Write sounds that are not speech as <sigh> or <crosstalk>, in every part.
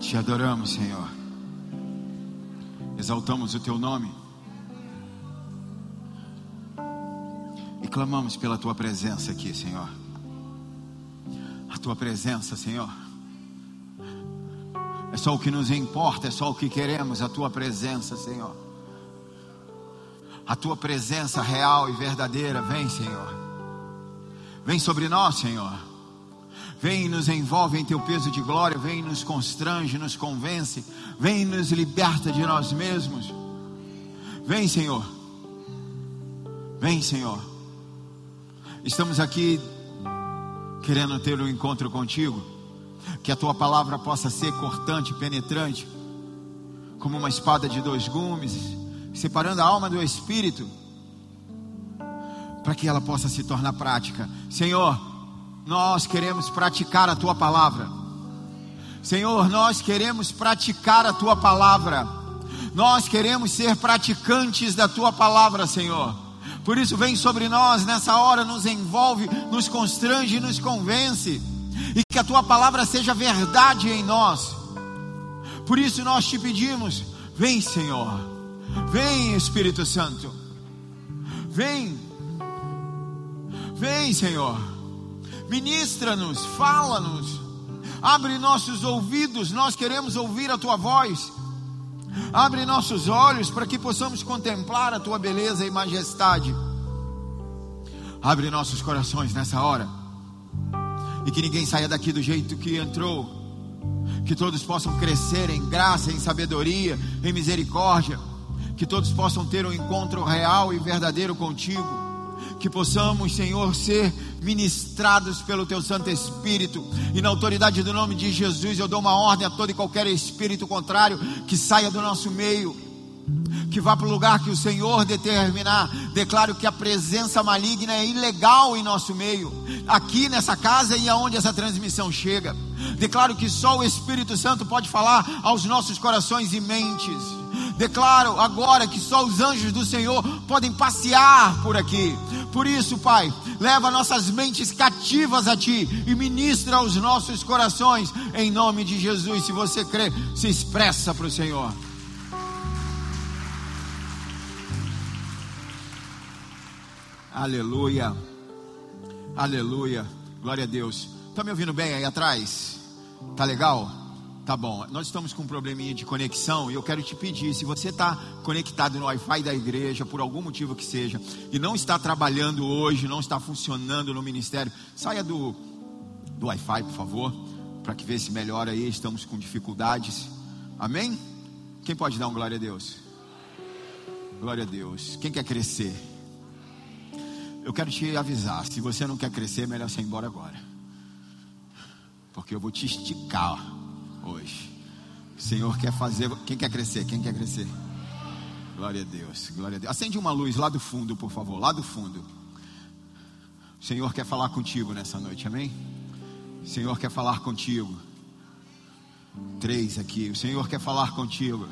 Te adoramos, Senhor. Exaltamos o teu nome. E clamamos pela tua presença aqui, Senhor. A tua presença, Senhor. É só o que nos importa, é só o que queremos, a tua presença, Senhor. A tua presença real e verdadeira, vem, Senhor. Vem sobre nós, Senhor. Vem e nos envolve em teu peso de glória, vem e nos constrange, nos convence, vem e nos liberta de nós mesmos. Vem, Senhor. Vem, Senhor. Estamos aqui querendo ter um encontro contigo, que a tua palavra possa ser cortante, penetrante, como uma espada de dois gumes, separando a alma do espírito, para que ela possa se tornar prática. Senhor, nós queremos praticar a tua palavra. Senhor, nós queremos praticar a tua palavra. Nós queremos ser praticantes da tua palavra, Senhor. Por isso, vem sobre nós nessa hora, nos envolve, nos constrange, nos convence, e que a tua palavra seja verdade em nós. Por isso, nós te pedimos: vem, Senhor, vem, Espírito Santo, vem, vem, Senhor ministra-nos, fala-nos, abre nossos ouvidos, nós queremos ouvir a tua voz. Abre nossos olhos para que possamos contemplar a tua beleza e majestade. Abre nossos corações nessa hora. E que ninguém saia daqui do jeito que entrou. Que todos possam crescer em graça, em sabedoria, em misericórdia. Que todos possam ter um encontro real e verdadeiro contigo que possamos, Senhor, ser ministrados pelo Teu Santo Espírito, e na autoridade do nome de Jesus, eu dou uma ordem a todo e qualquer espírito contrário que saia do nosso meio, que vá para o lugar que o Senhor determinar. Declaro que a presença maligna é ilegal em nosso meio, aqui nessa casa e aonde essa transmissão chega. Declaro que só o Espírito Santo pode falar aos nossos corações e mentes. Declaro agora que só os anjos do Senhor podem passear por aqui. Por isso, Pai, leva nossas mentes cativas a Ti e ministra aos nossos corações, em nome de Jesus. Se você crê, se expressa para o Senhor. Aleluia, aleluia, glória a Deus. Está me ouvindo bem aí atrás? Tá legal? Tá bom, nós estamos com um probleminha de conexão e eu quero te pedir, se você está conectado no Wi-Fi da igreja, por algum motivo que seja, e não está trabalhando hoje, não está funcionando no ministério, saia do, do Wi-Fi, por favor, para que vê se melhora aí, estamos com dificuldades. Amém? Quem pode dar um glória a Deus? Glória a Deus. Quem quer crescer? Eu quero te avisar, se você não quer crescer, é melhor você ir embora agora. Porque eu vou te esticar hoje. O Senhor quer fazer. Quem quer crescer? Quem quer crescer? Glória a Deus, glória a Deus. Acende uma luz lá do fundo, por favor, lá do fundo. O Senhor quer falar contigo nessa noite, amém? O Senhor quer falar contigo. Três aqui. O Senhor quer falar contigo.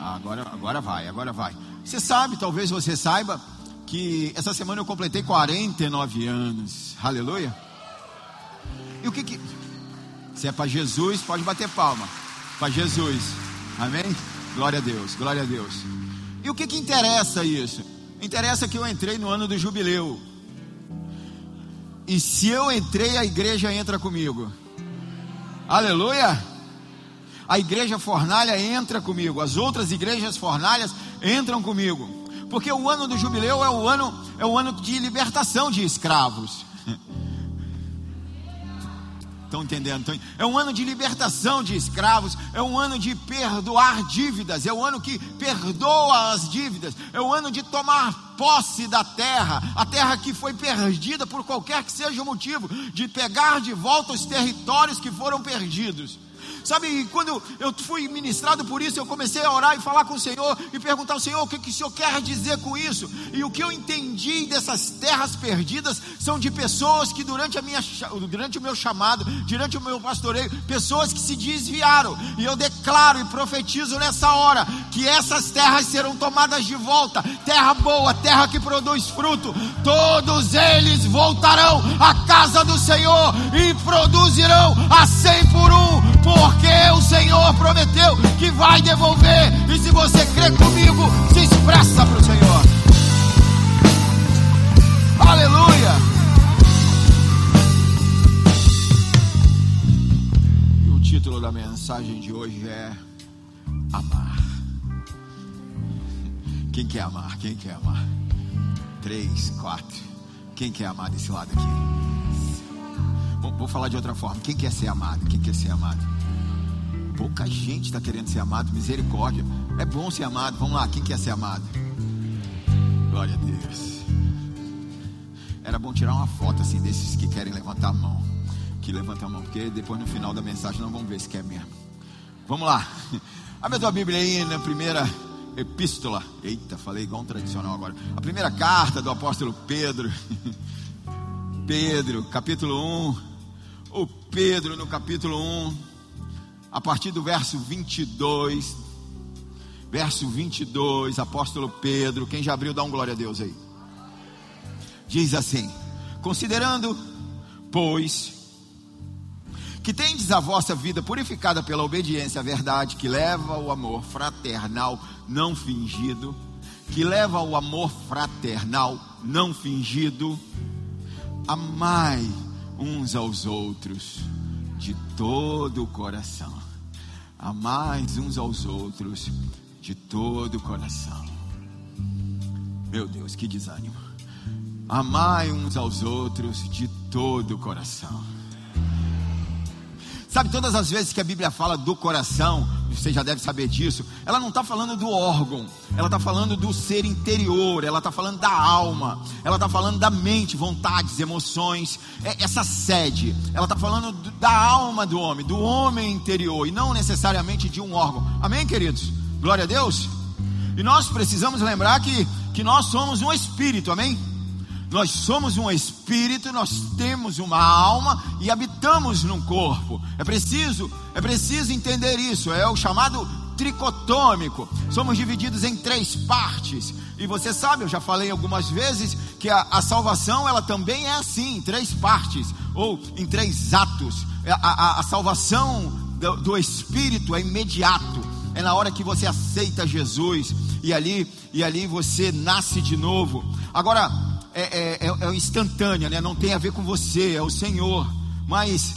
Ah, agora, agora vai, agora vai. Você sabe, talvez você saiba, que essa semana eu completei 49 anos. Aleluia. E o que que. Se é para Jesus, pode bater palma. Para Jesus. Amém? Glória a Deus, glória a Deus. E o que, que interessa isso? Interessa que eu entrei no ano do jubileu. E se eu entrei, a igreja entra comigo. Aleluia! A igreja fornalha entra comigo, as outras igrejas fornalhas entram comigo. Porque o ano do jubileu é o ano é o ano de libertação de escravos. Estão entendendo? É um ano de libertação de escravos, é um ano de perdoar dívidas, é o um ano que perdoa as dívidas, é o um ano de tomar posse da terra, a terra que foi perdida por qualquer que seja o motivo, de pegar de volta os territórios que foram perdidos. Sabe, quando eu fui ministrado por isso, eu comecei a orar e falar com o Senhor e perguntar ao Senhor o que, que o Senhor quer dizer com isso. E o que eu entendi dessas terras perdidas são de pessoas que durante, a minha, durante o meu chamado, durante o meu pastoreio, pessoas que se desviaram. E eu declaro e profetizo nessa hora que essas terras serão tomadas de volta. Terra boa, terra que produz fruto. Todos eles voltarão à casa do Senhor e produzirão a cem por um porque o prometeu que vai devolver. E se você crê comigo, se expressa para o Senhor. Aleluia. E o título da mensagem de hoje é Amar. Quem quer amar? Quem quer amar? Três, quatro. Quem quer amar desse lado aqui? Vou, falar de outra forma. Quem quer ser amado? Quem quer ser amado? Pouca gente está querendo ser amado. Misericórdia. É bom ser amado. Vamos lá. Quem quer ser amado? Glória a Deus. Era bom tirar uma foto assim desses que querem levantar a mão. Que levantam a mão, porque depois no final da mensagem nós vamos ver se quer mesmo. Vamos lá. Abre a tua Bíblia aí na primeira epístola. Eita, falei igual um tradicional agora. A primeira carta do apóstolo Pedro. <laughs> Pedro, capítulo 1. O Pedro no capítulo 1, a partir do verso 22. Verso 22, apóstolo Pedro. Quem já abriu, dá um glória a Deus aí. Diz assim: Considerando, pois, que tendes a vossa vida purificada pela obediência à verdade, que leva ao amor fraternal não fingido, que leva ao amor fraternal não fingido, amai uns aos outros de todo o coração. Amai uns aos outros de todo o coração. Meu Deus, que desânimo. Amai uns aos outros de todo o coração. Sabe, todas as vezes que a Bíblia fala do coração, você já deve saber disso, ela não está falando do órgão, ela está falando do ser interior, ela está falando da alma, ela está falando da mente, vontades, emoções, é, essa sede, ela está falando da alma do homem, do homem interior, e não necessariamente de um órgão. Amém, queridos? Glória a Deus. E nós precisamos lembrar que, que nós somos um espírito, amém? Nós somos um espírito, nós temos uma alma e habitamos num corpo. É preciso, é preciso entender isso. É o chamado tricotômico. Somos divididos em três partes. E você sabe, eu já falei algumas vezes que a, a salvação ela também é assim, em três partes ou em três atos. A, a, a salvação do, do espírito é imediato. É na hora que você aceita Jesus e ali e ali você nasce de novo. Agora é, é, é, é instantânea, né? não tem a ver com você, é o Senhor, mas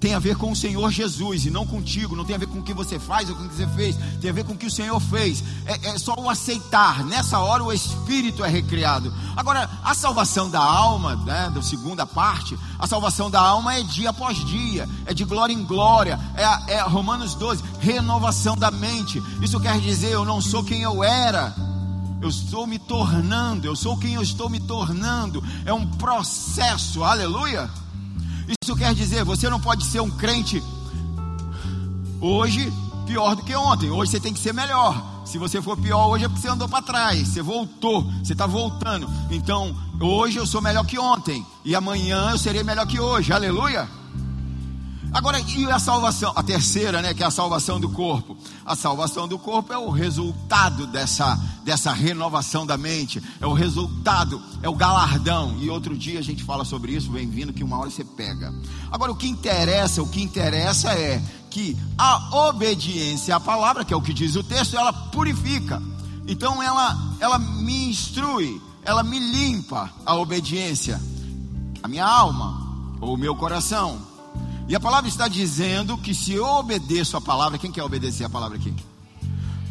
tem a ver com o Senhor Jesus e não contigo, não tem a ver com o que você faz ou com o que você fez, tem a ver com o que o Senhor fez. É, é, só o aceitar, nessa hora o Espírito é recriado. Agora, a salvação da alma, né, da segunda parte, a salvação da alma é dia após dia, é de glória em glória, é, é Romanos 12, renovação da mente. Isso quer dizer, eu não sou quem eu era eu estou me tornando, eu sou quem eu estou me tornando. É um processo, aleluia. Isso quer dizer, você não pode ser um crente hoje pior do que ontem. Hoje você tem que ser melhor. Se você for pior hoje é porque você andou para trás, você voltou, você está voltando. Então, hoje eu sou melhor que ontem, e amanhã eu serei melhor que hoje, aleluia. Agora, e a salvação? A terceira, né, que é a salvação do corpo. A salvação do corpo é o resultado dessa, dessa renovação da mente, é o resultado, é o galardão. E outro dia a gente fala sobre isso, bem-vindo, que uma hora você pega. Agora, o que interessa, o que interessa é que a obediência à palavra, que é o que diz o texto, ela purifica. Então, ela, ela me instrui, ela me limpa a obediência, a minha alma, ou o meu coração e a palavra está dizendo que se eu obedeço a palavra, quem quer obedecer a palavra aqui?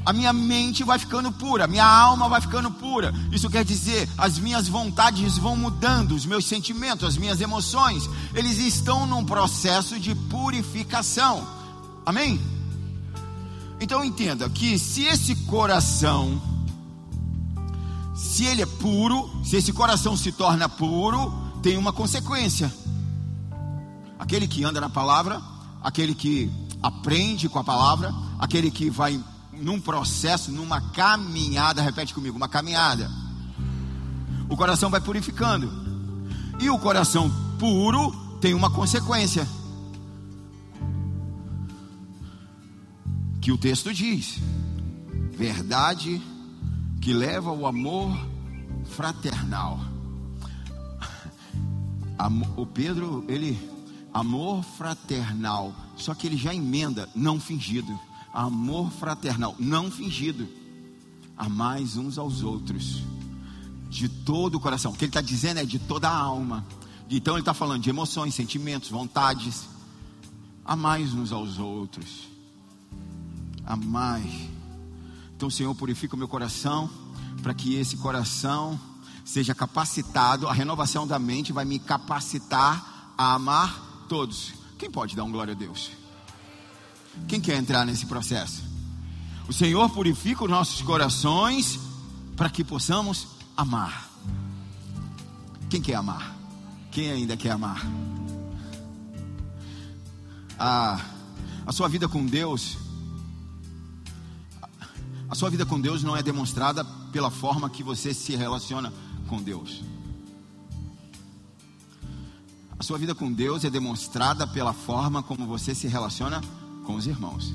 A minha mente vai ficando pura, a minha alma vai ficando pura. Isso quer dizer, as minhas vontades vão mudando, os meus sentimentos, as minhas emoções, eles estão num processo de purificação. Amém? Então entenda que se esse coração, se ele é puro, se esse coração se torna puro, tem uma consequência aquele que anda na palavra, aquele que aprende com a palavra, aquele que vai num processo, numa caminhada, repete comigo, uma caminhada. O coração vai purificando. E o coração puro tem uma consequência. Que o texto diz: verdade que leva ao amor fraternal. O Pedro, ele amor fraternal. Só que ele já emenda não fingido. amor fraternal, não fingido, amais uns aos outros, de todo o coração. O que ele está dizendo é de toda a alma. Então ele está falando de emoções, sentimentos, vontades. Amais uns aos outros. Amai. Então, Senhor, purifica o meu coração, para que esse coração seja capacitado. A renovação da mente vai me capacitar a amar todos. Quem pode dar um glória a Deus? Quem quer entrar nesse processo? O Senhor purifica os nossos corações para que possamos amar. Quem quer amar? Quem ainda quer amar? A, a sua vida com Deus, a sua vida com Deus não é demonstrada pela forma que você se relaciona com Deus. A sua vida com Deus é demonstrada pela forma como você se relaciona com os irmãos.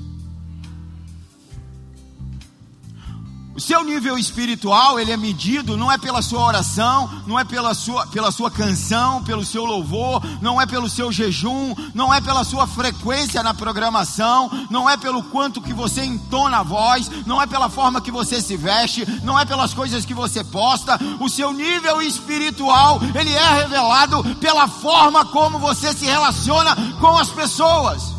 O seu nível espiritual, ele é medido não é pela sua oração, não é pela sua, pela sua canção, pelo seu louvor, não é pelo seu jejum, não é pela sua frequência na programação, não é pelo quanto que você entona a voz, não é pela forma que você se veste, não é pelas coisas que você posta. O seu nível espiritual, ele é revelado pela forma como você se relaciona com as pessoas.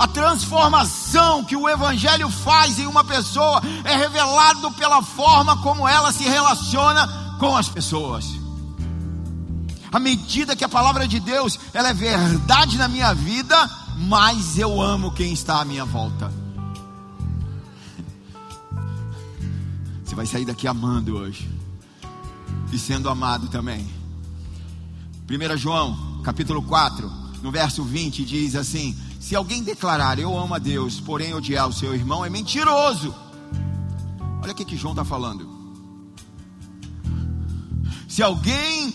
A transformação que o Evangelho faz em uma pessoa é revelado pela forma como ela se relaciona com as pessoas. À medida que a palavra de Deus ela é verdade na minha vida, mais eu amo quem está à minha volta. Você vai sair daqui amando hoje e sendo amado também. 1 João, capítulo 4, no verso 20, diz assim: se alguém declarar eu amo a Deus, porém odiar o seu irmão, é mentiroso. Olha o que, que João está falando. Se alguém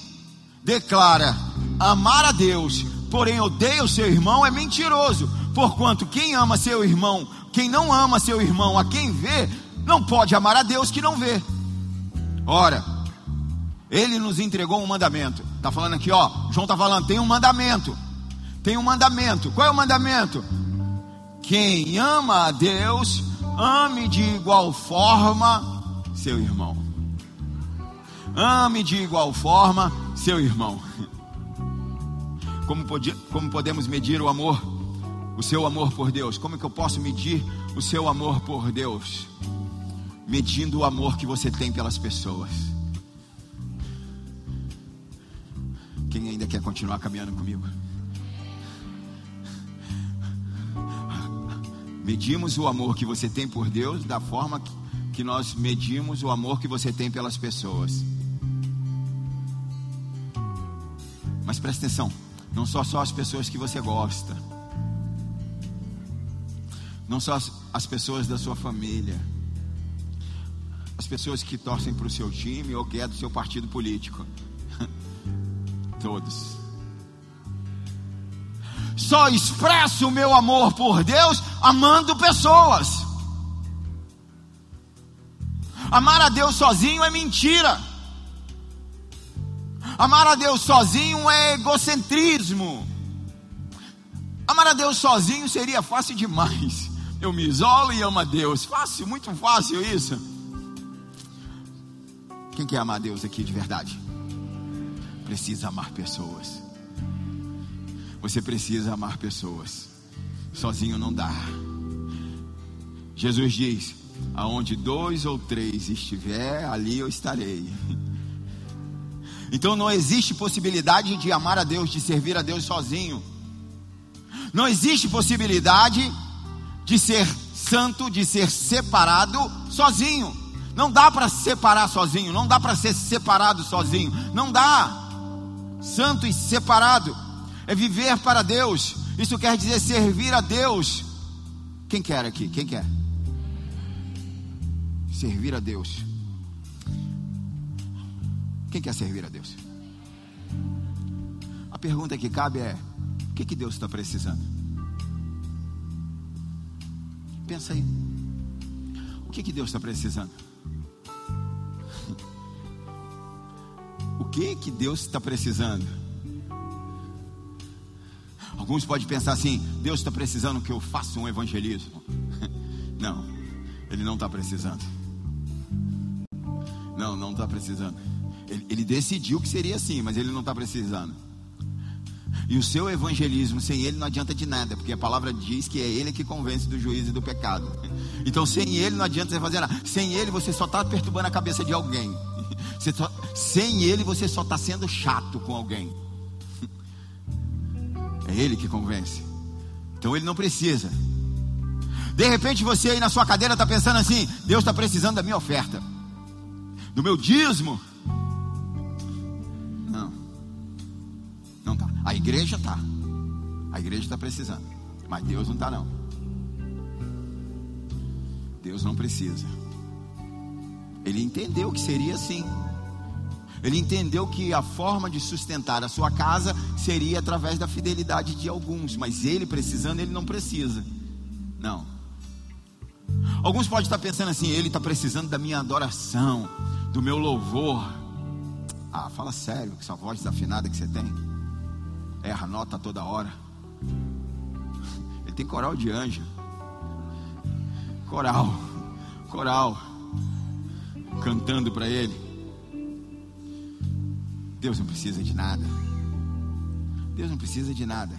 declara amar a Deus, porém odeia o seu irmão, é mentiroso. Porquanto quem ama seu irmão, quem não ama seu irmão, a quem vê, não pode amar a Deus que não vê. Ora, ele nos entregou um mandamento. Está falando aqui, ó. João está falando, tem um mandamento tem um mandamento. Qual é o mandamento? Quem ama a Deus, ame de igual forma seu irmão. Ame de igual forma seu irmão. Como, pode, como podemos medir o amor, o seu amor por Deus? Como é que eu posso medir o seu amor por Deus? Medindo o amor que você tem pelas pessoas. Quem ainda quer continuar caminhando comigo? Medimos o amor que você tem por Deus da forma que nós medimos o amor que você tem pelas pessoas. Mas preste atenção, não só só as pessoas que você gosta, não só as, as pessoas da sua família, as pessoas que torcem para o seu time ou que é do seu partido político, <laughs> todos só expresso o meu amor por Deus amando pessoas. Amar a Deus sozinho é mentira. Amar a Deus sozinho é egocentrismo. Amar a Deus sozinho seria fácil demais. Eu me isolo e amo a Deus. Fácil, muito fácil isso. Quem quer amar a Deus aqui de verdade? Precisa amar pessoas. Você precisa amar pessoas. Sozinho não dá. Jesus diz: Aonde dois ou três estiver, ali eu estarei. Então não existe possibilidade de amar a Deus, de servir a Deus sozinho. Não existe possibilidade de ser santo, de ser separado sozinho. Não dá para separar sozinho, não dá para ser separado sozinho, não dá. Santo e separado é viver para Deus. Isso quer dizer servir a Deus. Quem quer aqui? Quem quer? Servir a Deus. Quem quer servir a Deus? A pergunta que cabe é: o que, que Deus está precisando? Pensa aí. O que, que Deus está precisando? <laughs> O que que Deus está precisando? Alguns podem pensar assim: Deus está precisando que eu faça um evangelismo. <laughs> Não, Ele não está precisando. Não, não está precisando. Ele, ele, decidiu que seria assim, mas Ele não está precisando. E o seu evangelismo sem Ele não adianta de nada, porque a palavra diz que é Ele que convence do juízo e do pecado. <laughs> Então, sem Ele não adianta você fazer nada. Sem Ele você só está perturbando a cabeça de alguém. <laughs> Só, sem Ele você só está sendo chato com alguém. É Ele que convence. Então Ele não precisa. De repente você aí na sua cadeira está pensando assim: Deus está precisando da minha oferta, do meu dízimo. Não, não tá. A igreja tá. A igreja está precisando, mas Deus não está não. Deus não precisa. Ele entendeu que seria assim. Ele entendeu que a forma de sustentar a sua casa seria através da fidelidade de alguns, mas ele precisando, ele não precisa. Não. Alguns podem estar pensando assim: ele está precisando da minha adoração, do meu louvor. Ah, fala sério, com essa voz desafinada que você tem. Erra nota toda hora. Ele tem coral de anjo. Coral, coral, cantando para ele. Deus não precisa de nada. Deus não precisa de nada.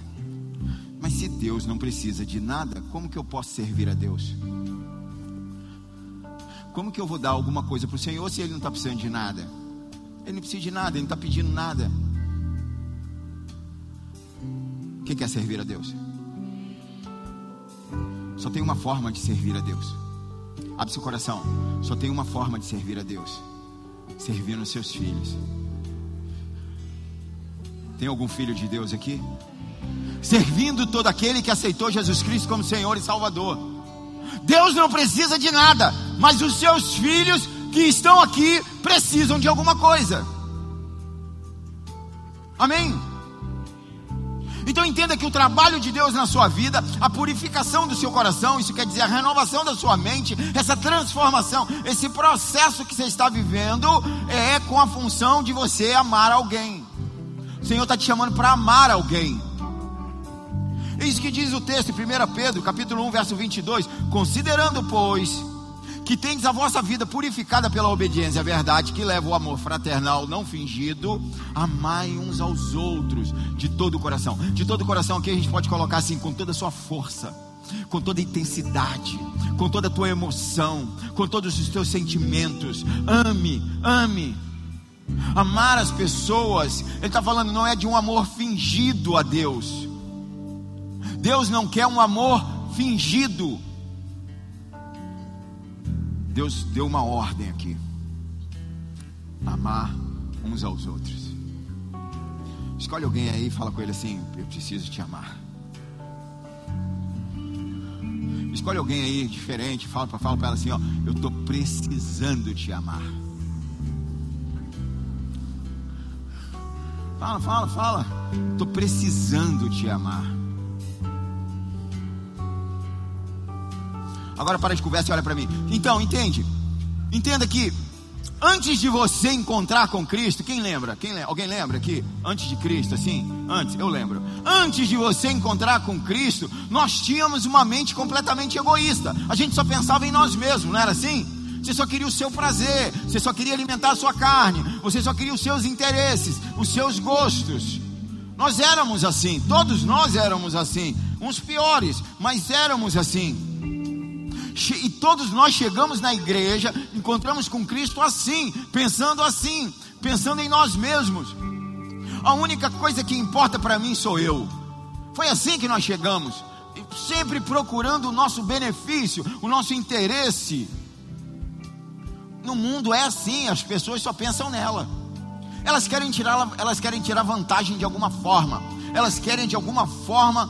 Mas se Deus não precisa de nada, como que eu posso servir a Deus? Como que eu vou dar alguma coisa para o Senhor se Ele não está precisando de nada? Ele não precisa de nada, Ele não está pedindo nada. Quem quer servir a Deus? Só tem uma forma de servir a Deus. Abre seu coração. Só tem uma forma de servir a Deus: servir os seus filhos. Tem algum filho de Deus aqui? Servindo todo aquele que aceitou Jesus Cristo como Senhor e Salvador. Deus não precisa de nada, mas os seus filhos que estão aqui precisam de alguma coisa. Amém? Então entenda que o trabalho de Deus na sua vida, a purificação do seu coração, isso quer dizer a renovação da sua mente, essa transformação, esse processo que você está vivendo é com a função de você amar alguém. O Senhor está te chamando para amar alguém. É isso que diz o texto em 1 Pedro, capítulo 1, verso 22. Considerando, pois, que tendes a vossa vida purificada pela obediência à verdade, que leva o amor fraternal não fingido, amai uns aos outros de todo o coração. De todo o coração aqui a gente pode colocar assim, com toda a sua força, com toda a intensidade, com toda a tua emoção, com todos os teus sentimentos. Ame, ame. Amar as pessoas, ele está falando, não é de um amor fingido a Deus. Deus não quer um amor fingido. Deus deu uma ordem aqui: amar uns aos outros. Escolhe alguém aí e fala com ele assim: Eu preciso te amar. Escolhe alguém aí diferente, fala para fala ela assim: ó, Eu estou precisando te amar. Fala, fala, fala. Estou precisando te amar. Agora para de conversa e olha para mim. Então, entende? Entenda que antes de você encontrar com Cristo, quem lembra? Quem lembra? Alguém lembra aqui? Antes de Cristo, assim? Antes, eu lembro. Antes de você encontrar com Cristo, nós tínhamos uma mente completamente egoísta. A gente só pensava em nós mesmos, não era assim? Você só queria o seu prazer, você só queria alimentar a sua carne, você só queria os seus interesses, os seus gostos. Nós éramos assim, todos nós éramos assim, uns piores, mas éramos assim. E todos nós chegamos na igreja, encontramos com Cristo assim, pensando assim, pensando em nós mesmos. A única coisa que importa para mim sou eu. Foi assim que nós chegamos, sempre procurando o nosso benefício, o nosso interesse. No mundo é assim, as pessoas só pensam nela. Elas querem tirar, elas querem tirar vantagem de alguma forma. Elas querem de alguma forma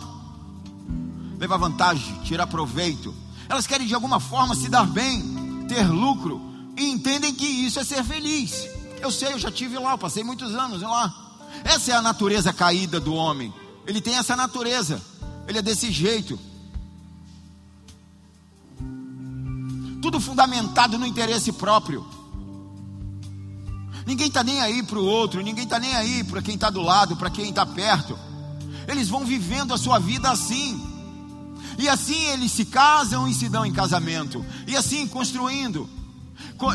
levar vantagem, tirar proveito. Elas querem de alguma forma se dar bem, ter lucro e entendem que isso é ser feliz. Eu sei, eu já tive lá, eu passei muitos anos lá. Essa é a natureza caída do homem. Ele tem essa natureza. Ele é desse jeito. Tudo fundamentado no interesse próprio. Ninguém está nem aí para o outro, ninguém está nem aí para quem está do lado, para quem está perto. Eles vão vivendo a sua vida assim. E assim eles se casam e se dão em casamento. E assim construindo.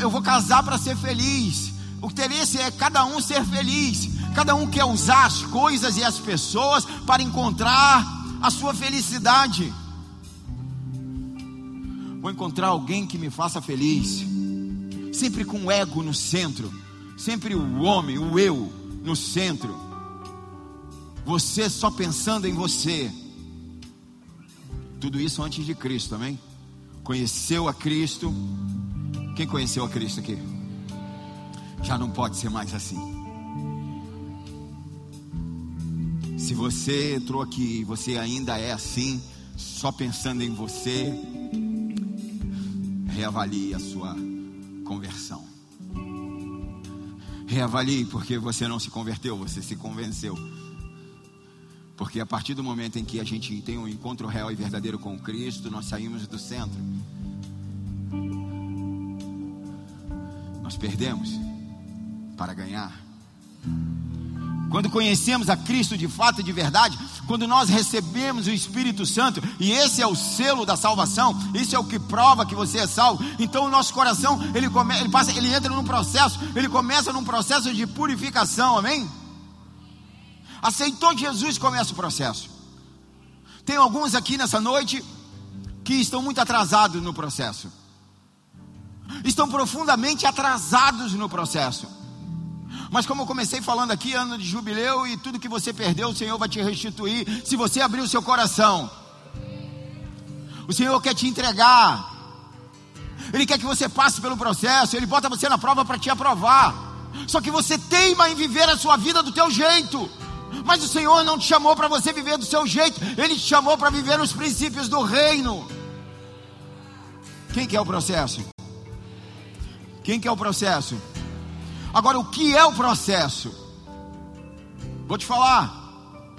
Eu vou casar para ser feliz. O interesse é cada um ser feliz. Cada um quer usar as coisas e as pessoas para encontrar a sua felicidade. Vou encontrar alguém que me faça feliz. Sempre com o ego no centro. Sempre o homem, o eu no centro. Você só pensando em você. Tudo isso antes de Cristo, amém? Conheceu a Cristo. Quem conheceu a Cristo aqui? Já não pode ser mais assim. Se você entrou aqui e você ainda é assim, só pensando em você, reavalie a sua conversão. Reavalie porque você não se converteu, você se convenceu. Porque a partir do momento em que a gente tem um encontro real e verdadeiro com Cristo, nós saímos do centro. Nós perdemos para ganhar. Quando conhecemos a Cristo de fato e de verdade, quando nós recebemos o Espírito Santo, e esse é o selo da salvação, isso é o que prova que você é salvo. Então o nosso coração, ele come, ele passa, ele entra num processo, ele começa num processo de purificação, amém? Aceitou Jesus, começa o processo. Tem alguns aqui nessa noite que estão muito atrasados no processo. Estão profundamente atrasados no processo. Mas como eu comecei falando aqui, ano de jubileu e tudo que você perdeu, o Senhor vai te restituir se você abrir o seu coração. O Senhor quer te entregar. Ele quer que você passe pelo processo, ele bota você na prova para te aprovar. Só que você teima em viver a sua vida do teu jeito. Mas o Senhor não te chamou para você viver do seu jeito, ele te chamou para viver os princípios do reino. Quem quer o processo? Quem quer o processo? Agora, o que é o processo? Vou te falar,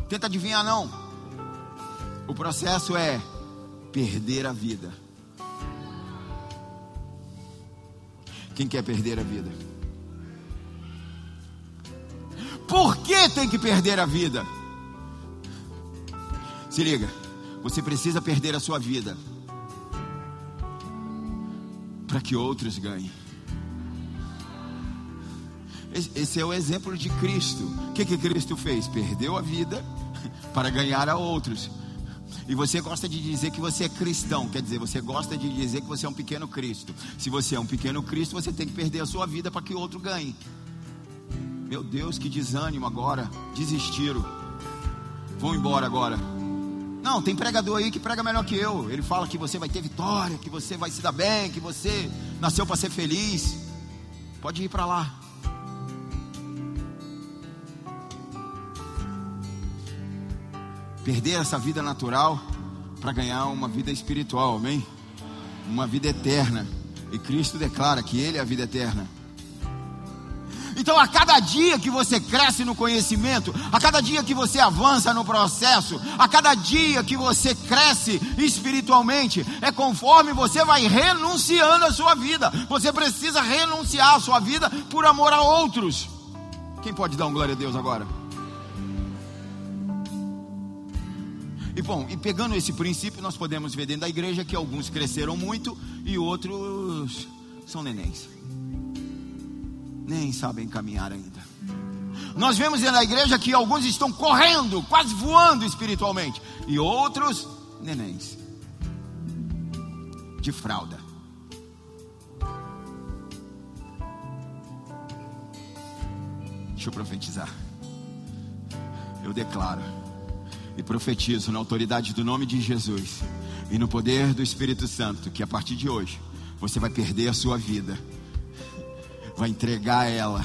tenta adivinhar não. O processo é perder a vida. Quem quer perder a vida? Por que tem que perder a vida? Se liga, você precisa perder a sua vida para que outros ganhem. Esse é o exemplo de Cristo. O que, que Cristo fez? Perdeu a vida <laughs> para ganhar a outros. E você gosta de dizer que você é cristão, quer dizer, você gosta de dizer que você é um pequeno Cristo. Se você é um pequeno Cristo, você tem que perder a sua vida para que o outro ganhe. Meu Deus, que desânimo agora. Desistiram. Vão embora agora. Não, tem pregador aí que prega melhor que eu. Ele fala que você vai ter vitória, que você vai se dar bem, que você nasceu para ser feliz. Pode ir para lá. Perder essa vida natural para ganhar uma vida espiritual, amém? Uma vida eterna. E Cristo declara que Ele é a vida eterna. Então, a cada dia que você cresce no conhecimento, a cada dia que você avança no processo, a cada dia que você cresce espiritualmente, é conforme você vai renunciando a sua vida. Você precisa renunciar a sua vida por amor a outros. Quem pode dar um glória a Deus agora? E bom, e pegando esse princípio, nós podemos ver dentro da igreja que alguns cresceram muito e outros são nenéns. Nem sabem caminhar ainda. Nós vemos dentro da igreja que alguns estão correndo, quase voando espiritualmente, e outros nenéns de fralda. Deixa eu profetizar. Eu declaro e profetizo na autoridade do nome de Jesus e no poder do Espírito Santo que a partir de hoje você vai perder a sua vida, vai entregar ela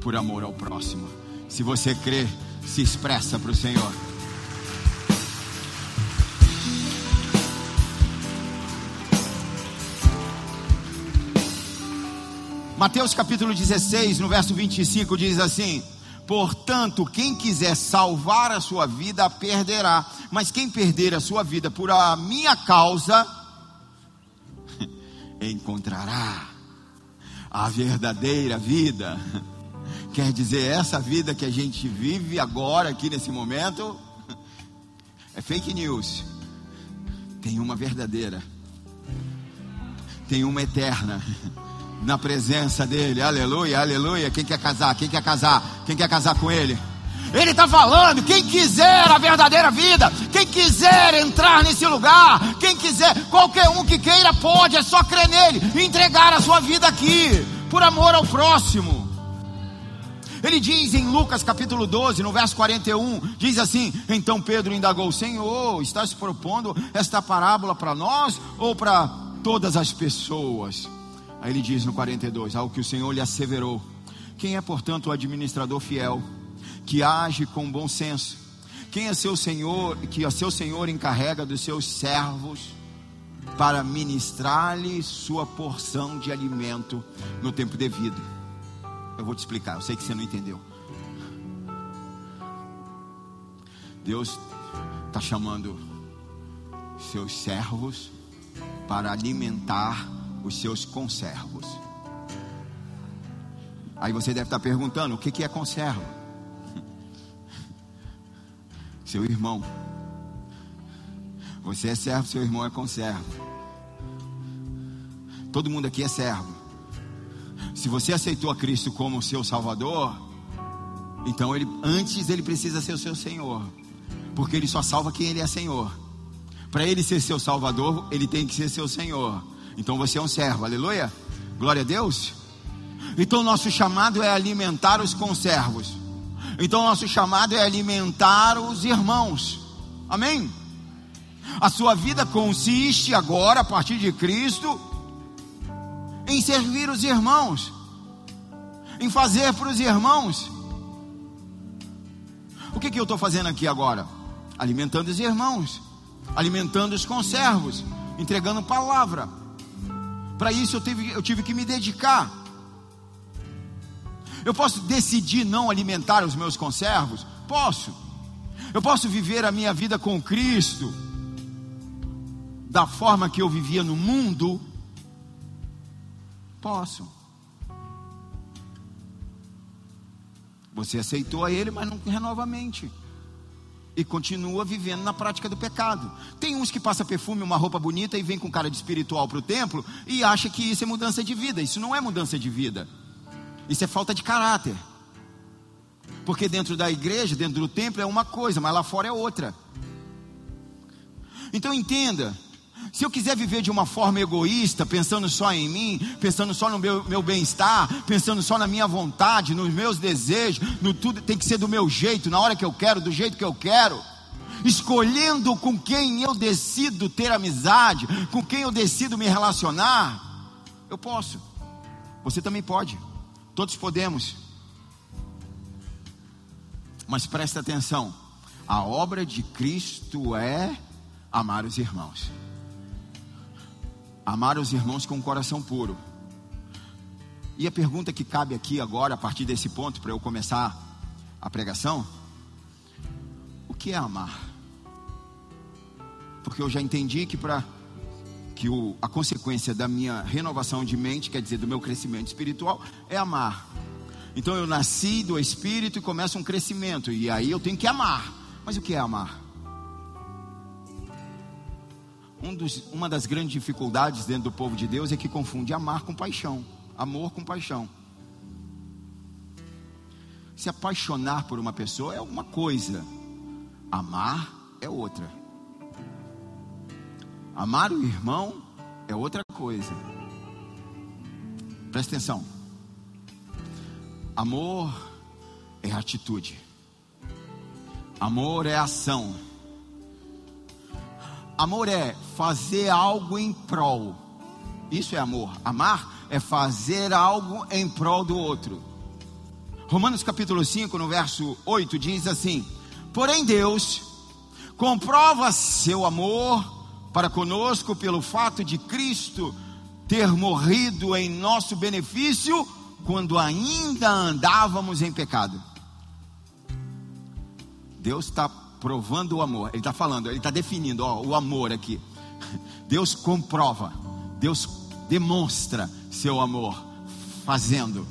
por amor ao próximo. Se você crê, se expressa para o Senhor. Mateus capítulo 16, no verso 25, diz assim: Portanto, quem quiser salvar a sua vida, a perderá. Mas quem perder a sua vida por a minha causa, <laughs> encontrará a verdadeira vida. Quer dizer, essa vida que a gente vive agora, aqui nesse momento, <laughs> é fake news. Tem uma verdadeira. Tem uma eterna. <laughs> Na presença dele. Aleluia, aleluia. Quem quer casar? Quem quer casar? Quem quer casar com ele? Ele está falando: quem quiser a verdadeira vida, quem quiser entrar nesse lugar, quem quiser, qualquer um que queira pode, é só crer nele, entregar a sua vida aqui, por amor ao próximo. Ele diz em Lucas capítulo 12, no verso 41, diz assim: Então Pedro indagou, Senhor, estás propondo esta parábola para nós ou para todas as pessoas? Aí ele diz no 42, ao que o Senhor lhe asseverou: Quem é, portanto, o administrador fiel, que age com bom senso? Quem é seu Senhor, que a seu Senhor encarrega dos seus servos para ministrar-lhe sua porção de alimento no tempo devido? Eu vou te explicar, eu sei que você não entendeu. Deus está chamando seus servos para alimentar os seus conservos. Aí você deve estar perguntando: o que, que é conservo? <laughs> Seu irmão. Você é servo, seu irmão é conservo. Todo mundo aqui é servo. Se você aceitou a Cristo como seu Salvador, então ele antes ele precisa ser o seu Senhor, porque ele só salva quem ele é Senhor. Para ele ser seu Salvador, ele tem que ser seu Senhor. Então você é um servo, aleluia, glória a Deus. Então nosso chamado é alimentar os conservos. Então nosso chamado é alimentar os irmãos. Amém? A sua vida consiste agora, a partir de Cristo, em servir os irmãos, em fazer para os irmãos. O que, que eu estou fazendo aqui agora? Alimentando os irmãos, alimentando os conservos, entregando palavra. Para isso eu tive, eu tive que me dedicar. Eu posso decidir não alimentar os meus conservos? Posso. Eu posso viver a minha vida com Cristo da forma que eu vivia no mundo Posso. Você aceitou a Ele, mas não renova a mente. E continua vivendo na prática do pecado. Tem uns que passa perfume, uma roupa bonita e vem com cara de espiritual para o templo e acha que isso é mudança de vida. Isso não é mudança de vida. Isso é falta de caráter. Porque dentro da igreja, dentro do templo é uma coisa, mas lá fora é outra. Então entenda se eu quiser viver de uma forma egoísta, pensando só em mim, pensando só no meu, meu bem-estar, pensando só na minha vontade, nos meus desejos, no tudo tem que ser do meu jeito, na hora que eu quero, do jeito que eu quero, escolhendo com quem eu decido ter amizade, com quem eu decido me relacionar, eu posso. Você também pode. Todos podemos. Mas presta atenção. A obra de Cristo é amar os irmãos. Amar os irmãos com um coração puro. E a pergunta que cabe aqui agora, a partir desse ponto, para eu começar a pregação: o que é amar? Porque eu já entendi que para que o, a consequência da minha renovação de mente, quer dizer, do meu crescimento espiritual, é amar. Então eu nasci do Espírito e começa um crescimento, e aí eu tenho que amar. Mas o que é amar? Um dos, uma das grandes dificuldades dentro do povo de Deus é que confunde amar com paixão, amor com paixão. Se apaixonar por uma pessoa é uma coisa, amar é outra. Amar o irmão é outra coisa. Presta atenção. Amor é atitude. Amor é ação. Amor é fazer algo em prol. Isso é amor. Amar é fazer algo em prol do outro. Romanos capítulo 5, no verso 8, diz assim: Porém, Deus comprova seu amor para conosco pelo fato de Cristo ter morrido em nosso benefício quando ainda andávamos em pecado. Deus está provando o amor. Ele está falando, ele está definindo ó, o amor aqui. Deus comprova, Deus demonstra seu amor fazendo.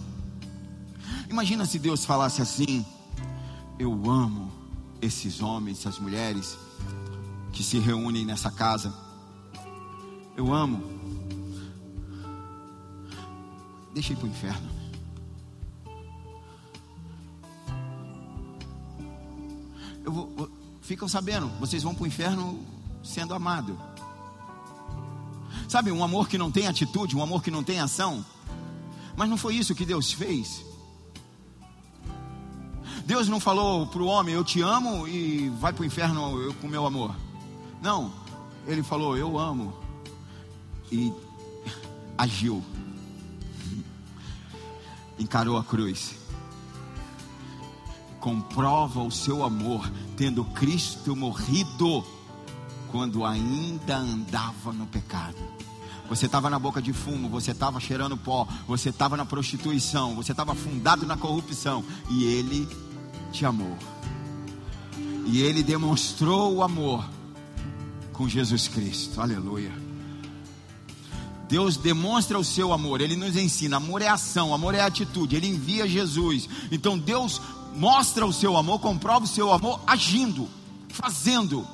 Imagina se Deus falasse assim: Eu amo esses homens, essas mulheres, que se reúnem nessa casa. Eu amo. Deixa ir para o inferno. Eu vou, vou, ficam sabendo, vocês vão para o inferno sendo amado. Sabe, um amor que não tem atitude, um amor que não tem ação. Mas não foi isso que Deus fez. Deus não falou para o homem, eu te amo e vai para o inferno eu, com meu amor. Não, ele falou, eu amo. E <laughs> agiu. Encarou a cruz. Comprova o seu amor, tendo Cristo morrido quando ainda andava no pecado. Você estava na boca de fumo, você estava cheirando pó, você estava na prostituição, você estava afundado na corrupção, e Ele te amou. E Ele demonstrou o amor com Jesus Cristo. Aleluia. Deus demonstra o seu amor, Ele nos ensina. Amor é ação, amor é atitude. Ele envia Jesus. Então Deus mostra o seu amor, comprova o seu amor agindo, fazendo.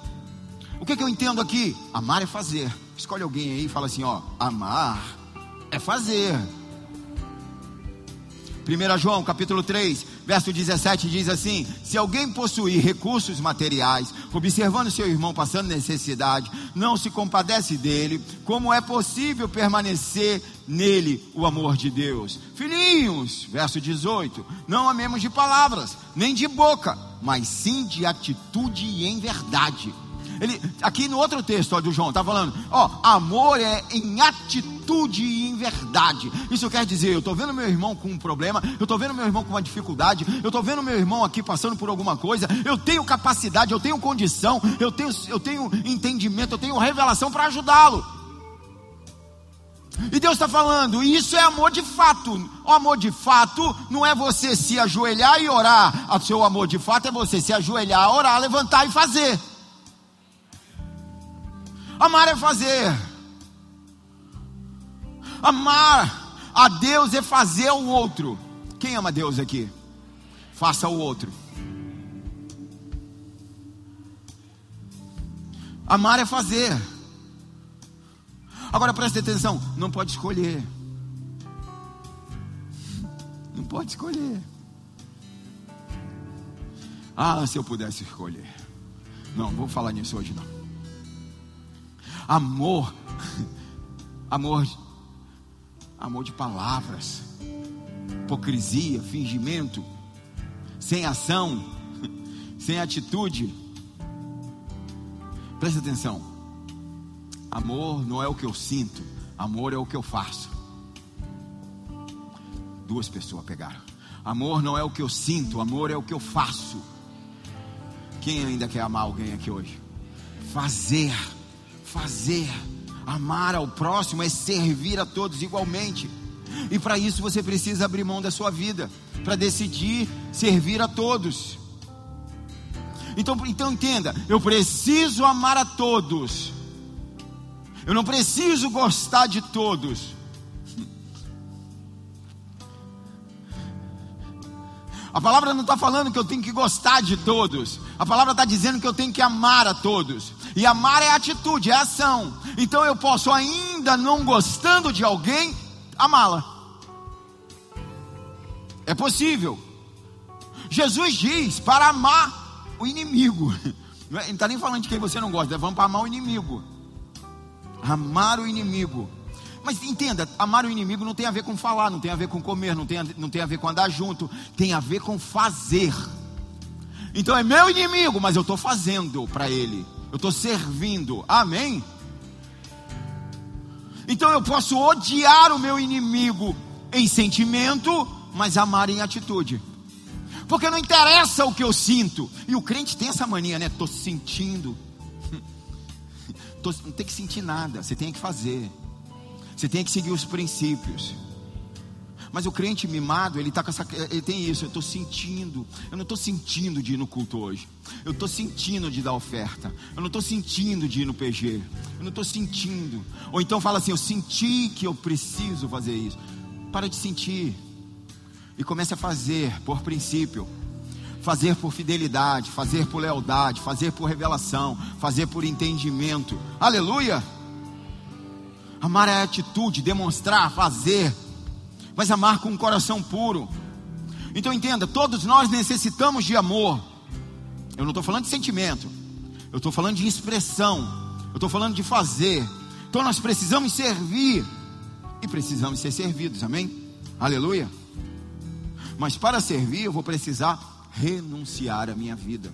O que, que eu entendo aqui? Amar é fazer. Escolhe alguém aí e fala assim: ó, amar é fazer. 1 João capítulo 3, verso 17 diz assim: Se alguém possuir recursos materiais, observando seu irmão passando necessidade, não se compadece dele, como é possível permanecer nele o amor de Deus? Filhinhos, verso 18: Não amemos de palavras, nem de boca, mas sim de atitude e em verdade. Ele, aqui no outro texto ó, do João, está falando: ó, amor é em atitude e em verdade. Isso quer dizer, eu estou vendo meu irmão com um problema, eu estou vendo meu irmão com uma dificuldade, eu estou vendo meu irmão aqui passando por alguma coisa, eu tenho capacidade, eu tenho condição, eu tenho, eu tenho entendimento, eu tenho revelação para ajudá-lo. E Deus está falando, isso é amor de fato. O amor de fato não é você se ajoelhar e orar. O seu amor de fato é você se ajoelhar, orar, levantar e fazer. Amar é fazer. Amar a Deus é fazer o outro. Quem ama Deus aqui? Faça o outro. Amar é fazer. Agora preste atenção: não pode escolher. Não pode escolher. Ah, se eu pudesse escolher. Não, vou falar nisso hoje não. Amor, amor, amor de palavras, hipocrisia, fingimento, sem ação, sem atitude. Presta atenção. Amor não é o que eu sinto, amor é o que eu faço. Duas pessoas pegaram. Amor não é o que eu sinto, amor é o que eu faço. Quem ainda quer amar alguém aqui hoje? Fazer fazer. Amar ao próximo é servir a todos igualmente. E para isso você precisa abrir mão da sua vida, para decidir servir a todos. Então, então entenda, eu preciso amar a todos. Eu não preciso gostar de todos. A palavra não está falando que eu tenho que gostar de todos. A palavra está dizendo que eu tenho que amar a todos. E amar é atitude, é ação. Então eu posso, ainda não gostando de alguém, amá-la. É possível. Jesus diz para amar o inimigo. <laughs> É, não está nem falando de quem você não gosta, vamos para amar o inimigo. Amar o inimigo. Mas entenda, amar o inimigo não tem a ver com falar, não tem a ver com comer, não tem a, não tem a ver com andar junto, tem a ver com fazer. Então é meu inimigo, mas eu estou fazendo para ele eu estou servindo, amém? Então eu posso odiar o meu inimigo em sentimento, mas amar em atitude. Porque não interessa o que eu sinto. E o crente tem essa mania, né? Estou sentindo. <laughs> Tô, não tem que sentir nada, você tem que fazer. Você tem que seguir os princípios. Mas o crente mimado, ele, tá com essa, ele tem isso. Eu estou sentindo. Eu não estou sentindo de ir no culto hoje. Eu estou sentindo de dar oferta. Eu não estou sentindo de ir no PG. Eu não estou sentindo. Ou então fala assim: Eu senti que eu preciso fazer isso. Para de sentir. E comece a fazer por princípio. fazer por fidelidade, fazer por lealdade, fazer por revelação, fazer por entendimento. Aleluia! Amar é atitude, demonstrar, fazer, mas amar com um coração puro. Então entenda, todos nós necessitamos de amor. Eu não estou falando de sentimento, eu estou falando de expressão, eu estou falando de fazer. Então nós precisamos servir e precisamos ser servidos, amém? Aleluia. Mas para servir, eu vou precisar renunciar a minha vida.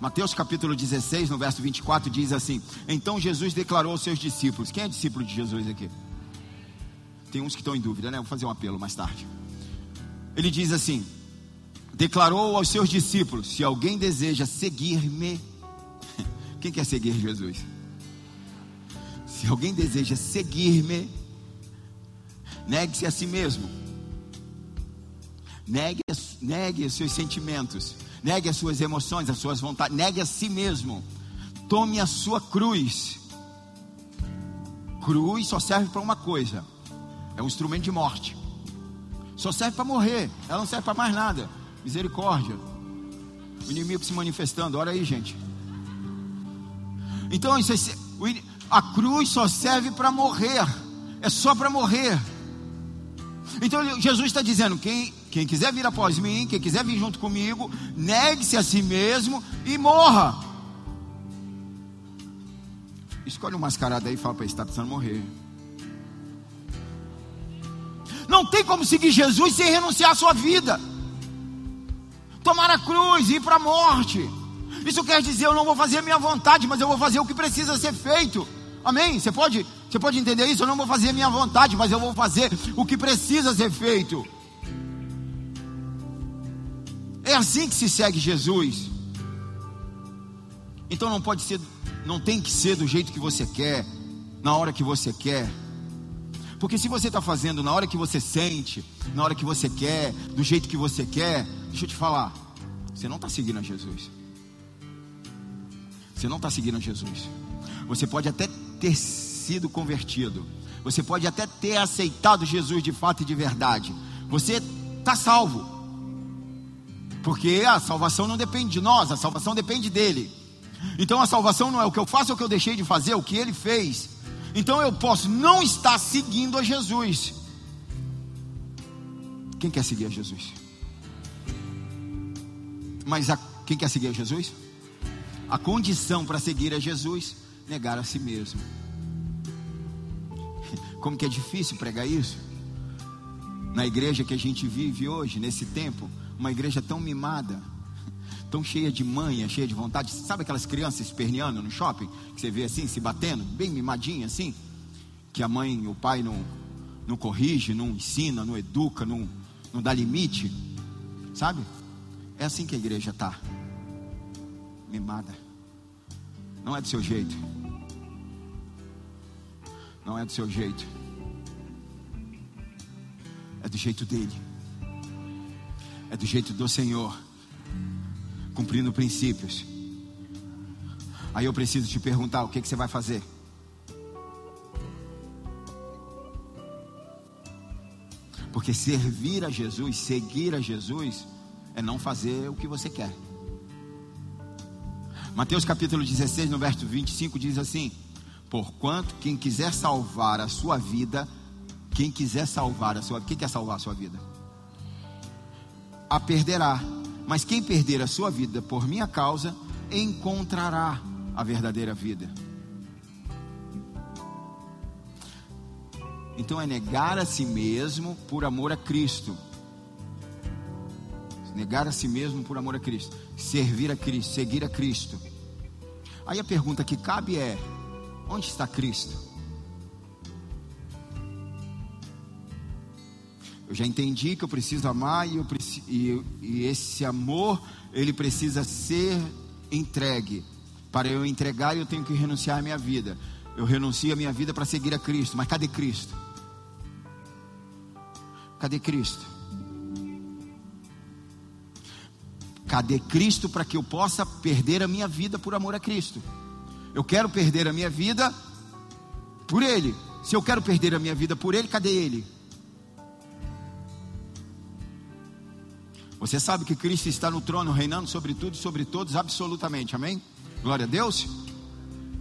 Mateus capítulo 16, no verso 24, diz assim: Então Jesus declarou aos seus discípulos. Quem é discípulo de Jesus aqui? Tem uns que estão em dúvida, né? Vou fazer um apelo mais tarde. Ele diz assim: Declarou aos seus discípulos: Se alguém deseja seguir-me, <laughs> quem quer seguir Jesus? Se alguém deseja seguir-me, negue-se a si mesmo. Negue, negue os seus sentimentos negue as suas emoções, as suas vontades, negue a si mesmo. Tome a sua cruz. Cruz só serve para uma coisa: é um instrumento de morte. Só serve para morrer, ela não serve para mais nada. Misericórdia. O inimigo se manifestando, olha aí, gente. Então, isso é, a cruz só serve para morrer, é só para morrer. Então, Jesus está dizendo: quem quem quiser vir após mim, quem quiser vir junto comigo, negue-se a si mesmo e morra. Escolhe um mascarado aí e fala para ele: está precisando morrer. Não tem como seguir Jesus sem renunciar à sua vida, tomar a cruz ir para a morte. Isso quer dizer, eu não vou fazer a minha vontade, mas eu vou fazer o que precisa ser feito. Amém? Você pode, você pode entender isso? Eu não vou fazer a minha vontade, mas eu vou fazer o que precisa ser feito. É assim que se segue Jesus. Então não pode ser, não tem que ser do jeito que você quer, na hora que você quer. Porque se você está fazendo na hora que você sente, na hora que você quer, do jeito que você quer, deixa eu te falar, você não está seguindo a Jesus. Você não está seguindo a Jesus. Você pode até ter sido convertido. Você pode até ter aceitado Jesus de fato e de verdade. Você está salvo. Porque a salvação não depende de nós, a salvação depende dele. Então a salvação não é o que eu faço ou o que eu deixei de fazer, é o que ele fez. Então eu posso não estar seguindo a Jesus. Quem quer seguir a Jesus? Mas a, quem quer seguir a Jesus? A condição para seguir a Jesus, negar a si mesmo. Como que é difícil pregar isso? Na igreja que a gente vive hoje, nesse tempo, uma igreja tão mimada, tão cheia de manha, cheia de vontade. Sabe aquelas crianças esperneando no shopping? Que você vê assim, se batendo, bem mimadinha assim? Que a mãe, o pai não, não corrige, não ensina, não educa, não, não dá limite. Sabe? É assim que a igreja está. Mimada. Não é do seu jeito. Não é do seu jeito. É do jeito dele é do jeito do Senhor, cumprindo princípios. Aí eu preciso te perguntar: o que, que você vai fazer? Porque servir a Jesus, seguir a Jesus, é não fazer o que você quer. Mateus capítulo 16, no verso 25, diz assim: Porquanto quem quiser salvar a sua vida, quem quiser salvar a sua vida, quem quer salvar a sua vida? A perderá. Mas quem perder a sua vida por minha causa, encontrará a verdadeira vida. Então é negar a si mesmo por amor a Cristo. Negar a si mesmo por amor a Cristo. Servir a Cristo, seguir a Cristo. Aí a pergunta que cabe é: onde está Cristo? Eu já entendi que eu preciso amar e, eu, e, e esse amor ele precisa ser entregue. Para eu entregar, eu tenho que renunciar à minha vida. Eu renuncio à minha vida para seguir a Cristo. Mas cadê Cristo? Cadê Cristo? Cadê Cristo para que eu possa perder a minha vida por amor a Cristo? Eu quero perder a minha vida por Ele. Se eu quero perder a minha vida por Ele, cadê Ele? Você sabe que Cristo está no trono, reinando sobre tudo e sobre todos, absolutamente, amém? Glória a Deus.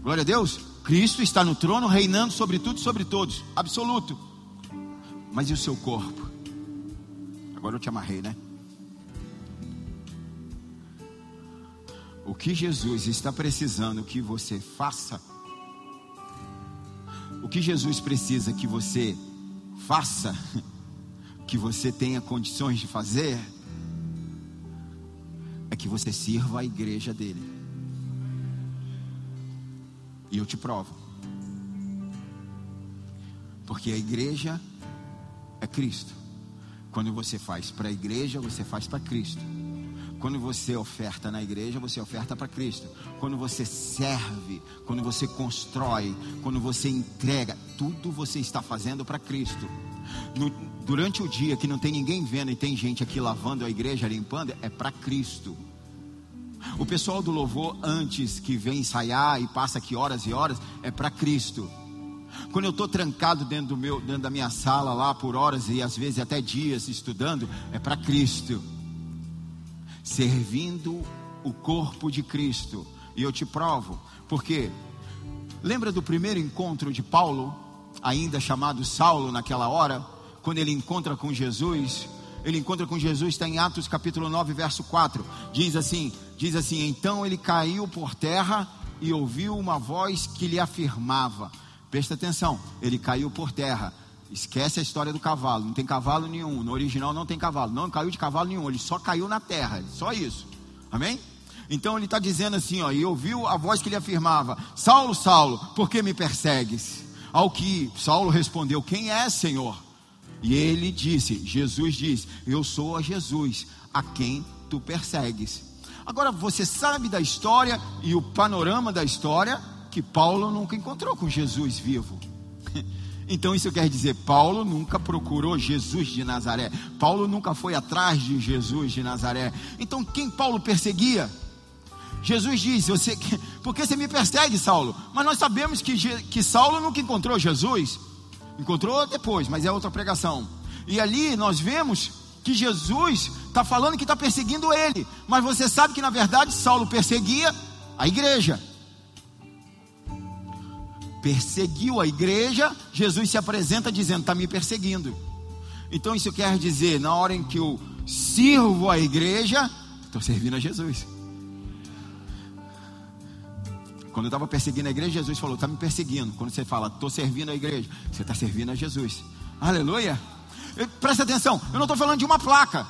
Glória a Deus. Cristo está no trono, reinando sobre tudo e sobre todos, absoluto. Mas e o seu corpo? Agora eu te amarrei, né? O que Jesus está precisando que você faça, o que Jesus precisa que você faça, <laughs> que você tenha condições de fazer, que você sirva a igreja dele. E eu te provo. Porque a igreja é Cristo. Quando você faz para a igreja, você faz para Cristo. Quando você oferta na igreja, você oferta para Cristo. Quando você serve, quando você constrói, quando você entrega, tudo você está fazendo para Cristo. No, durante o dia que não tem ninguém vendo e tem gente aqui lavando a igreja, limpando, é para Cristo. O pessoal do louvor, antes que vem ensaiar e passa aqui horas e horas, é para Cristo. Quando eu estou trancado dentro, do meu, dentro da minha sala lá por horas e às vezes até dias estudando, é para Cristo. Servindo o corpo de Cristo. E eu te provo, porque lembra do primeiro encontro de Paulo, ainda chamado Saulo naquela hora, quando ele encontra com Jesus? Ele encontra com Jesus, está em Atos capítulo 9, verso 4. Diz assim: diz assim: Então ele caiu por terra e ouviu uma voz que lhe afirmava: Presta atenção, ele caiu por terra. Esquece a história do cavalo, não tem cavalo nenhum. No original não tem cavalo, não caiu de cavalo nenhum, ele só caiu na terra, só isso. Amém? Então ele está dizendo assim, ó, e ouviu a voz que lhe afirmava: Saulo, Saulo, por que me persegues? Ao que Saulo respondeu: Quem é, Senhor? E ele disse: Jesus disse: Eu sou a Jesus, a quem tu persegues. Agora você sabe da história e o panorama da história que Paulo nunca encontrou com Jesus vivo. <laughs> Então isso quer dizer, Paulo nunca procurou Jesus de Nazaré. Paulo nunca foi atrás de Jesus de Nazaré. Então quem Paulo perseguia? Jesus disse: você, Por que você me persegue, Saulo? Mas nós sabemos que, que Saulo nunca encontrou Jesus. Encontrou depois, mas é outra pregação. E ali nós vemos que Jesus está falando que está perseguindo ele. Mas você sabe que na verdade Saulo perseguia a igreja perseguiu a igreja, Jesus se apresenta dizendo: está me perseguindo. Então isso quer dizer, na hora em que eu sirvo a igreja, estou servindo a Jesus. Quando eu estava perseguindo a igreja, Jesus falou: está me perseguindo. Quando você fala, estou servindo a igreja, você está servindo a Jesus. Aleluia. Presta atenção, eu não estou falando de uma placa.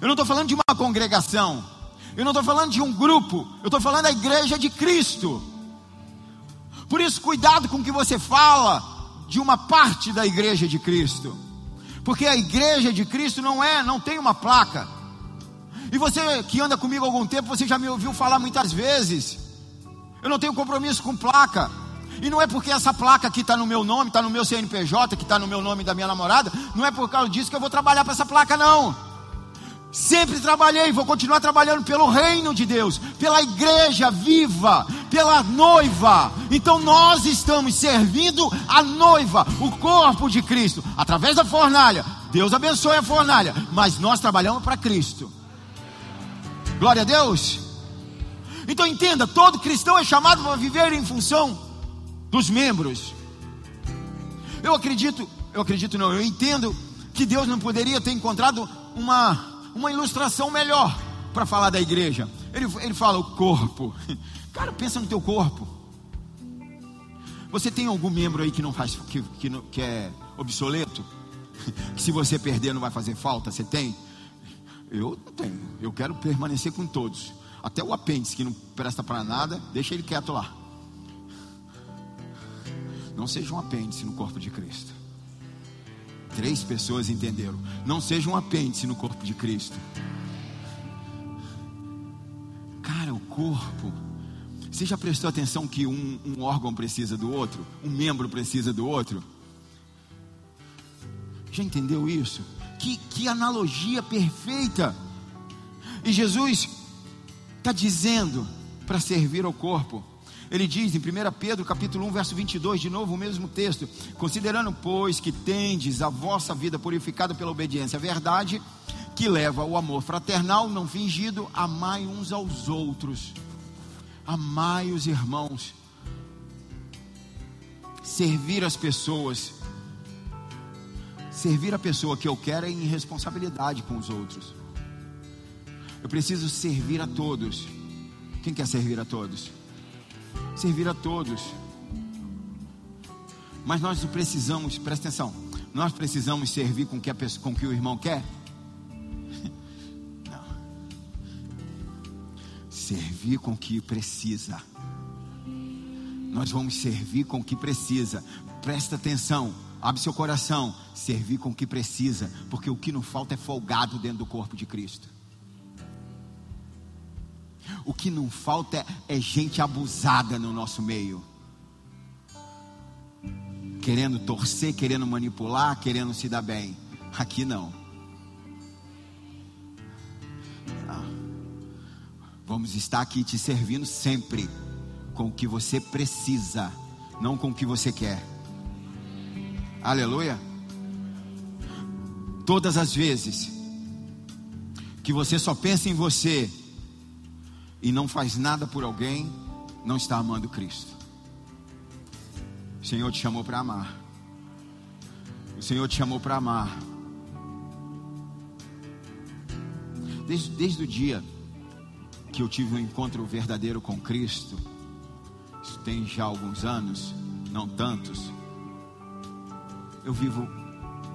Eu não estou falando de uma congregação. Eu não estou falando de um grupo. Eu estou falando da igreja de Cristo. Por isso, cuidado com o que você fala de uma parte da igreja de Cristo. Porque a igreja de Cristo não é, não tem uma placa. E você que anda comigo há algum tempo, você já me ouviu falar muitas vezes. Eu não tenho compromisso com placa. E não é porque essa placa aqui está no meu nome, está no meu CNPJ, que está no meu nome da minha namorada, não é por causa disso que eu vou trabalhar para essa placa, não. Sempre trabalhei, vou continuar trabalhando pelo reino de Deus, pela igreja viva, pela noiva. Então nós estamos servindo a noiva, o corpo de Cristo, através da fornalha. Deus abençoe a fornalha, mas nós trabalhamos para Cristo. Glória a Deus. Então entenda, todo cristão é chamado para viver em função dos membros. Eu acredito, eu acredito não, eu entendo que Deus não poderia ter encontrado uma uma ilustração melhor para falar da igreja. Ele, ele fala o corpo. <laughs> Cara, pensa no teu corpo. Você tem algum membro aí que não faz que, que, que é obsoleto? <laughs> Que se você perder não vai fazer falta? Você tem? Eu não tenho. Eu quero permanecer com todos. Até o apêndice que não presta para nada, deixa ele quieto lá. Não seja um apêndice no corpo de Cristo. Três pessoas entenderam. Não seja um apêndice no corpo de Cristo. Cara, o corpo. Você já prestou atenção que um, um órgão precisa do outro? Um membro precisa do outro? Já entendeu isso? Que, que analogia perfeita! E Jesus está dizendo para servir ao corpo. Ele diz em 1 Pedro capítulo 1, verso 22, de novo o mesmo texto: Considerando, pois, que tendes a vossa vida purificada pela obediência à verdade, que leva ao amor fraternal não fingido, amai uns aos outros, amai os irmãos, servir as pessoas. Servir a pessoa que eu quero é em responsabilidade com os outros. Eu preciso servir a todos. Quem quer servir a todos? Servir a todos. Mas nós precisamos, presta atenção, nós precisamos servir com que, a pessoa, com que o irmão quer? <laughs> Não. Servir com o que precisa. Nós vamos servir com o que precisa. Presta atenção, abre seu coração. Servir com o que precisa, porque o que não falta é folgado dentro do corpo de Cristo. O que não falta é, é gente abusada no nosso meio. Querendo torcer, querendo manipular, querendo se dar bem. Aqui não. Ah. Vamos estar aqui te servindo sempre com o que você precisa, não com o que você quer. Aleluia. Todas as vezes que você só pensa em você e não faz nada por alguém, não está amando Cristo. O Senhor te chamou para amar. O Senhor te chamou para amar. Desde, desde o dia que eu tive um encontro verdadeiro com Cristo, isso tem já alguns anos, não tantos, eu vivo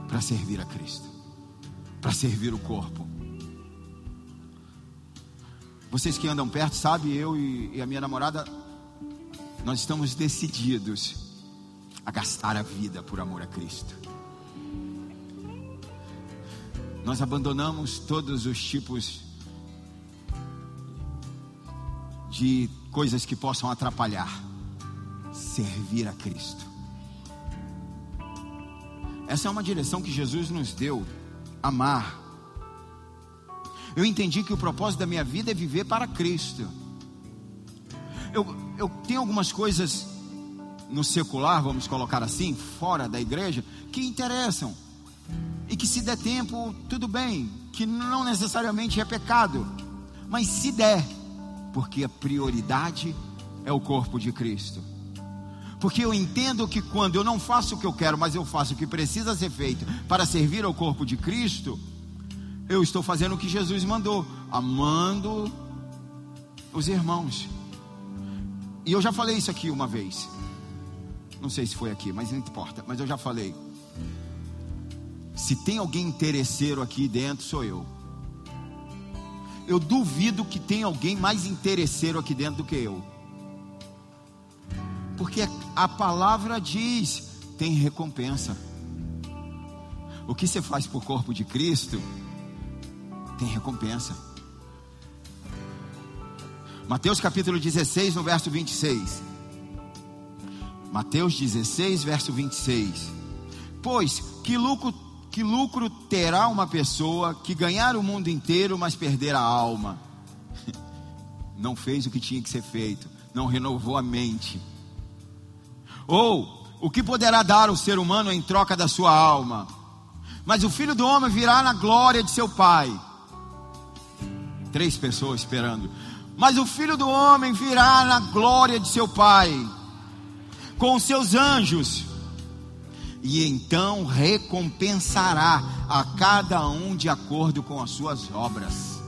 para servir a Cristo, para servir o corpo. Vocês que andam perto, sabe, eu e, e a minha namorada, nós estamos decididos a gastar a vida por amor a Cristo. Nós abandonamos todos os tipos de coisas que possam atrapalhar servir a Cristo. Essa é uma direção que Jesus nos deu, amar eu entendi que o propósito da minha vida é viver para Cristo. Eu, eu tenho algumas coisas no secular, vamos colocar assim, fora da igreja, que interessam. E que se der tempo, tudo bem, que não necessariamente é pecado, mas se der, porque a prioridade é o corpo de Cristo. Porque eu entendo que quando eu não faço o que eu quero, mas eu faço o que precisa ser feito para servir ao corpo de Cristo, eu estou fazendo o que Jesus mandou, amando os irmãos. E eu já falei isso aqui uma vez. Não sei se foi aqui, mas não importa. Mas eu já falei. Se tem alguém interesseiro aqui dentro, sou eu. Eu duvido que tenha alguém mais interesseiro aqui dentro do que eu. Porque a palavra diz: tem recompensa. O que você faz por corpo de Cristo tem recompensa. Mateus capítulo 16, no verso 26. Mateus 16, verso 26. Pois que lucro, que lucro terá uma pessoa que ganhar o mundo inteiro, mas perder a alma? <laughs> Não fez o que tinha que ser feito, não renovou a mente. Ou o que poderá dar o ser humano em troca da sua alma? Mas o filho do homem virá na glória de seu Pai Três pessoas esperando. Mas o filho do homem virá na glória de seu Pai, com seus anjos, e então recompensará a cada um de acordo com as suas obras.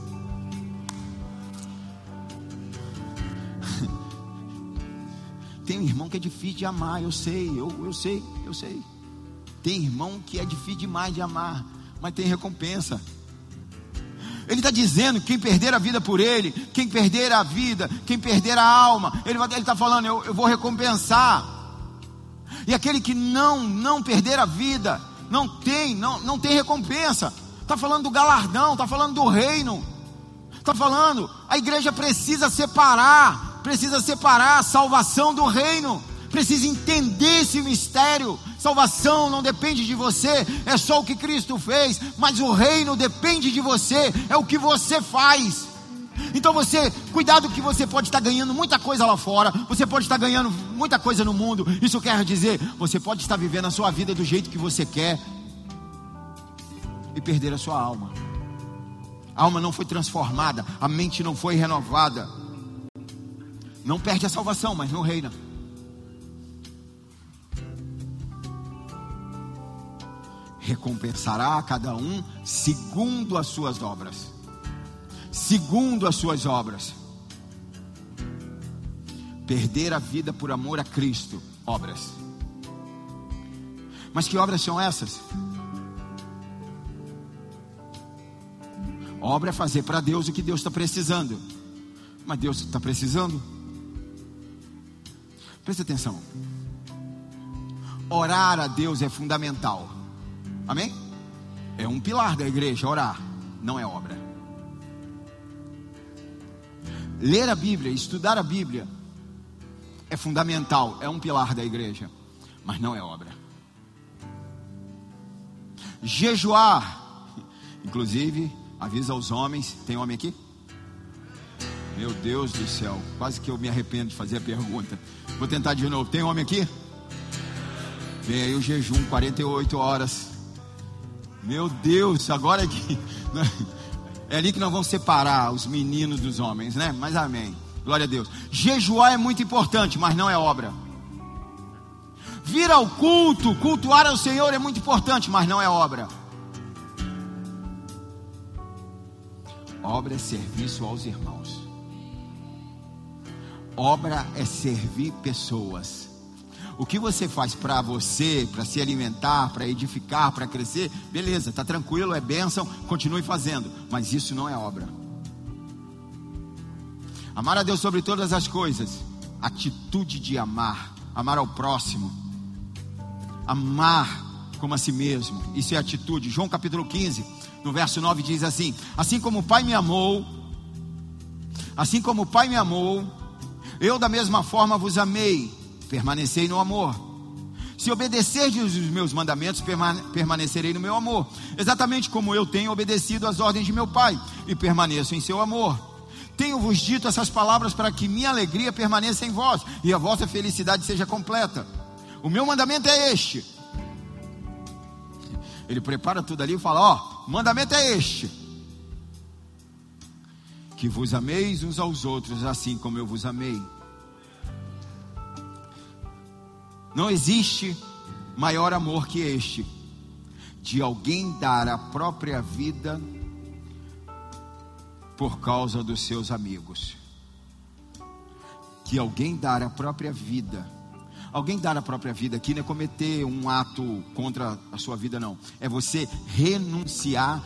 <laughs> Tem irmão que é difícil de amar, eu sei, eu, eu sei, eu sei. Tem irmão que é difícil demais de amar, mas tem recompensa. Ele está dizendo: quem perder a vida por ele, quem perder a vida, quem perder a alma, ele está falando: eu, eu vou recompensar. E aquele que não não perder a vida, não tem, não, não tem recompensa. Está falando do galardão, está falando do reino. Está falando, a igreja precisa separar, precisa separar a salvação do reino precisa entender esse mistério. Salvação não depende de você, é só o que Cristo fez, mas o reino depende de você, é o que você faz. Então você, cuidado que você pode estar ganhando muita coisa lá fora, você pode estar ganhando muita coisa no mundo. Isso quer dizer, você pode estar vivendo a sua vida do jeito que você quer e perder a sua alma. A alma não foi transformada, a mente não foi renovada. Não perde a salvação, mas não reina. Recompensará a cada um segundo as suas obras. Segundo as suas obras. Perder a vida por amor a Cristo, obras. Mas que obras são essas? Obra é fazer para Deus o que Deus está precisando. Mas Deus está precisando? Presta atenção. Orar a Deus é fundamental. Amém? É um pilar da igreja, orar, não é obra. Ler a Bíblia, estudar a Bíblia é fundamental, é um pilar da igreja, mas não é obra. Jejuar, inclusive, avisa aos homens, tem homem aqui? Meu Deus do céu, quase que eu me arrependo de fazer a pergunta. Vou tentar de novo. Tem homem aqui? Vem aí o jejum, 48 horas. Meu Deus, agora é que. É ali que nós vamos separar os meninos dos homens, né? Mas amém. Glória a Deus. Jejuar é muito importante, mas não é obra. Vir ao culto, cultuar ao Senhor é muito importante, mas não é obra. Obra é serviço aos irmãos. Obra é servir pessoas. O que você faz para você, para se alimentar, para edificar, para crescer, beleza, está tranquilo, é bênção, continue fazendo, mas isso não é obra. Amar a Deus sobre todas as coisas, atitude de amar, amar ao próximo, amar como a si mesmo, isso é atitude. João capítulo 15, no verso 9 diz assim: Assim como o Pai me amou, assim como o Pai me amou, eu da mesma forma vos amei permanecei no amor. Se obedecerdes os meus mandamentos, permanecerei no meu amor, exatamente como eu tenho obedecido às ordens de meu Pai e permaneço em seu amor. Tenho-vos dito essas palavras para que minha alegria permaneça em vós e a vossa felicidade seja completa. O meu mandamento é este. Ele prepara tudo ali e fala: Ó, mandamento é este: que vos ameis uns aos outros, assim como eu vos amei. Não existe maior amor que este, de alguém dar a própria vida por causa dos seus amigos. Que alguém dar a própria vida. Alguém dar a própria vida aqui não é cometer um ato contra a sua vida, não. É você renunciar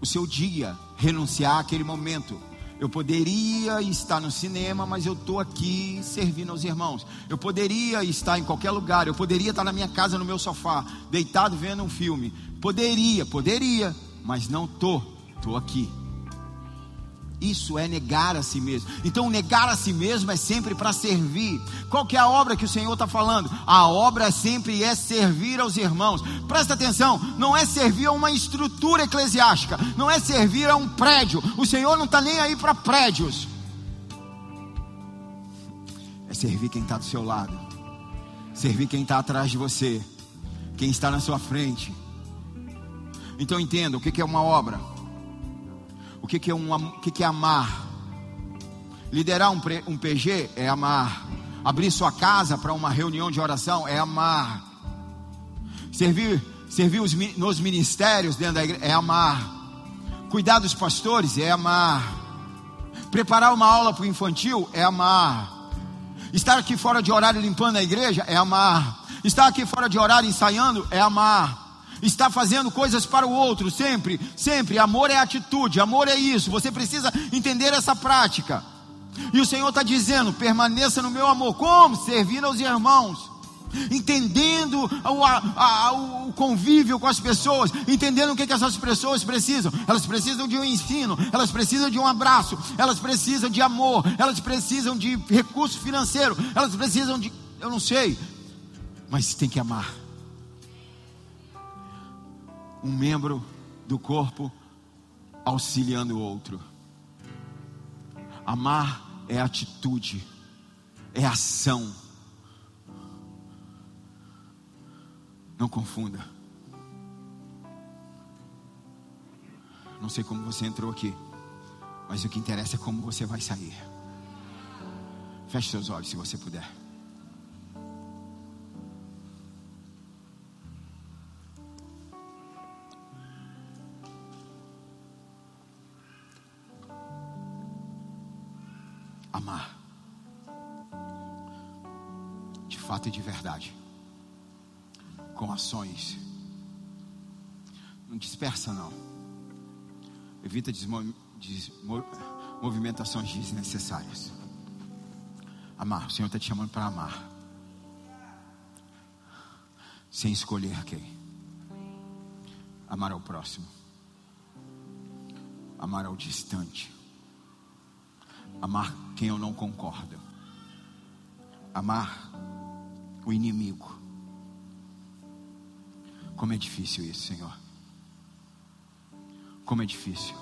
o seu dia, renunciar aquele momento eu poderia estar no cinema, mas eu estou aqui servindo aos irmãos. Eu poderia estar em qualquer lugar. Eu poderia estar na minha casa, no meu sofá, deitado vendo um filme. Poderia, poderia, mas não estou. Estou aqui. Isso é negar a si mesmo. Então, negar a si mesmo é sempre para servir. Qual que é a obra que o Senhor está falando? A obra sempre é servir aos irmãos. Presta atenção, não é servir a uma estrutura eclesiástica, não é servir a um prédio. O Senhor não está nem aí para prédios. É servir quem está do seu lado, servir quem está atrás de você, quem está na sua frente. Então entenda o que é uma obra. O que, que, é, um, o que, que é amar? Liderar um, um PG é amar. Abrir sua casa para uma reunião de oração é amar. Servir, servir os, nos ministérios dentro da igreja é amar. Cuidar dos pastores é amar. Preparar uma aula para o infantil é amar. Estar aqui fora de horário limpando a igreja é amar. Estar aqui fora de horário ensaiando é amar está fazendo coisas para o outro, sempre, sempre. Amor é atitude, amor é isso. Você precisa entender essa prática. E o Senhor está dizendo: permaneça no meu amor. Como? Servindo aos irmãos. Entendendo o, a, a, o convívio com as pessoas, entendendo o que, que essas pessoas precisam. Elas precisam de um ensino, elas precisam de um abraço, elas precisam de amor, elas precisam de recurso financeiro, elas precisam de. Eu não sei, mas tem que amar um membro do corpo auxiliando o outro. Amar é atitude, é ação. Não confunda. Não sei como você entrou aqui, mas o que interessa é como você vai sair. Feche seus olhos se você puder. Amar. De fato e de verdade. Com ações. Não dispersa, não. Evita movimentações desnecessárias. Amar. O Senhor está te chamando para amar. Sem escolher quem. Amar ao próximo. Amar ao distante. Amar quem eu não concordo. Amar o inimigo. Como é difícil isso, Senhor. Como é difícil.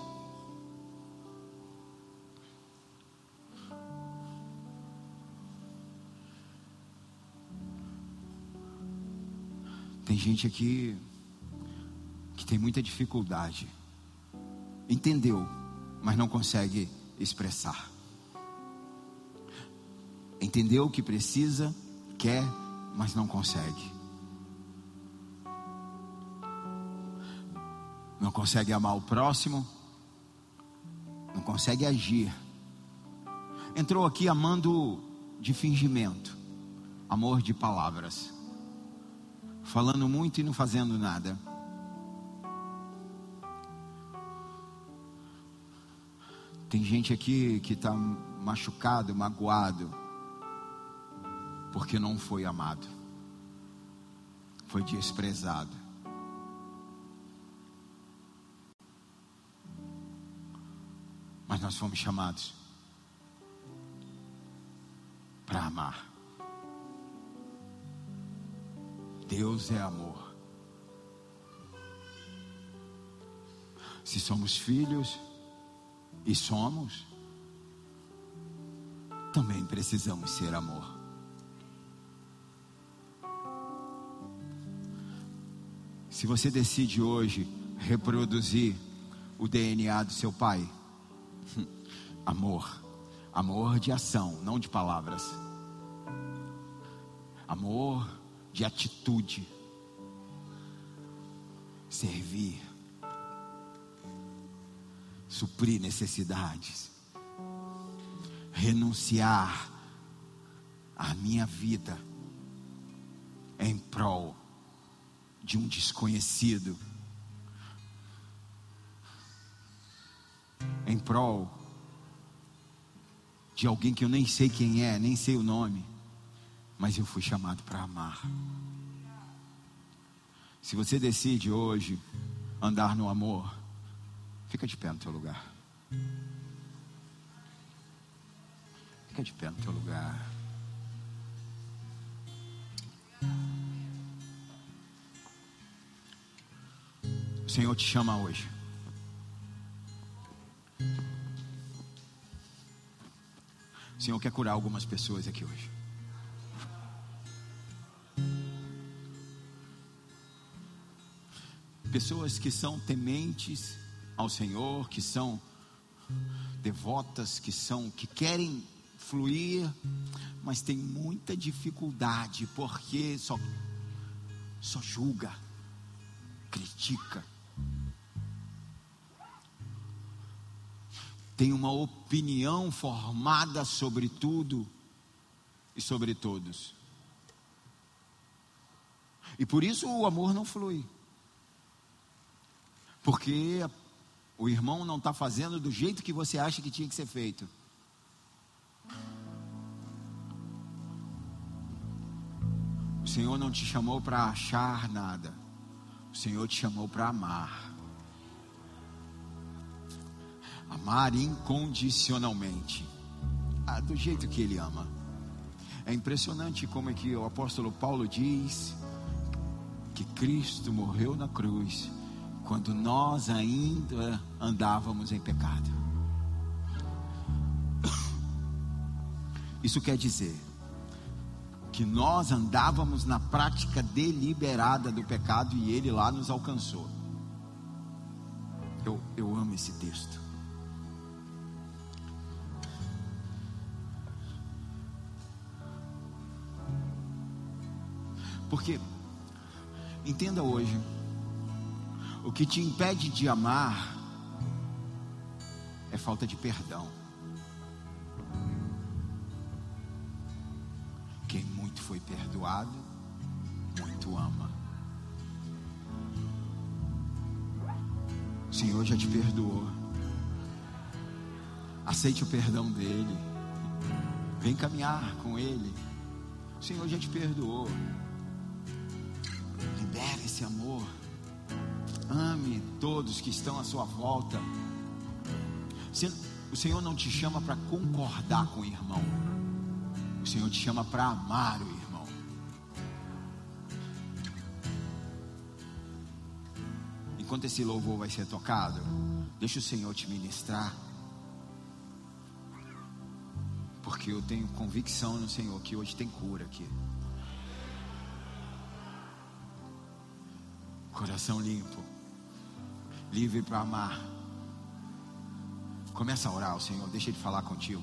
Tem gente aqui que tem muita dificuldade. Entendeu, mas não consegue expressar. Entendeu o que precisa, quer, mas não consegue. Não consegue amar o próximo, não consegue agir. Entrou aqui amando de fingimento, amor de palavras falando muito e não fazendo nada. Tem gente aqui que está machucado, magoado, porque não foi amado, foi desprezado. Mas nós fomos chamados para amar. Deus é amor. Se somos filhos, e somos, também precisamos ser amor. Se você decide hoje reproduzir o DNA do seu pai, <laughs> amor, amor de ação, não de palavras. Amor de atitude. Servir. Suprir necessidades. Renunciar à minha vida em prol de um desconhecido. Em prol de alguém que eu nem sei quem é, nem sei o nome mas eu fui chamado para amar. Se você decide hoje andar no amor, fica de pé no teu lugar. Fica de pé no teu lugar. Senhor te chama hoje. O Senhor quer curar algumas pessoas aqui hoje. pessoas que são tementes ao Senhor, que são devotas, que são que querem fluir, mas tem muita dificuldade porque só só julga, critica. Tem uma opinião formada sobre tudo e sobre todos. E por isso o amor não flui porque o irmão não está fazendo do jeito que você acha que tinha que ser feito. O Senhor não te chamou para achar nada, o Senhor te chamou para amar. Amar incondicionalmente, ah, do jeito que Ele ama. É impressionante como é que o apóstolo Paulo diz que Cristo morreu na cruz quando nós ainda andávamos em pecado. Isso quer dizer que nós andávamos na prática deliberada do pecado e ele lá nos alcançou. Eu, eu amo esse texto. Porque, entenda hoje, o que te impede de amar é falta de perdão. Quem muito foi perdoado, muito ama. O Senhor já te perdoou. Aceite o perdão dele. Vem caminhar com ele. O Senhor já te perdoou. Libere esse amor. Ame todos que estão à sua volta. O Senhor não te chama para concordar com o irmão. O Senhor te chama para amar o irmão. Enquanto esse louvor vai ser tocado, deixa o Senhor te ministrar. Porque eu tenho convicção no Senhor que hoje tem cura aqui. Coração limpo, livre para amar. Começa a orar ao Senhor, deixa Ele falar contigo.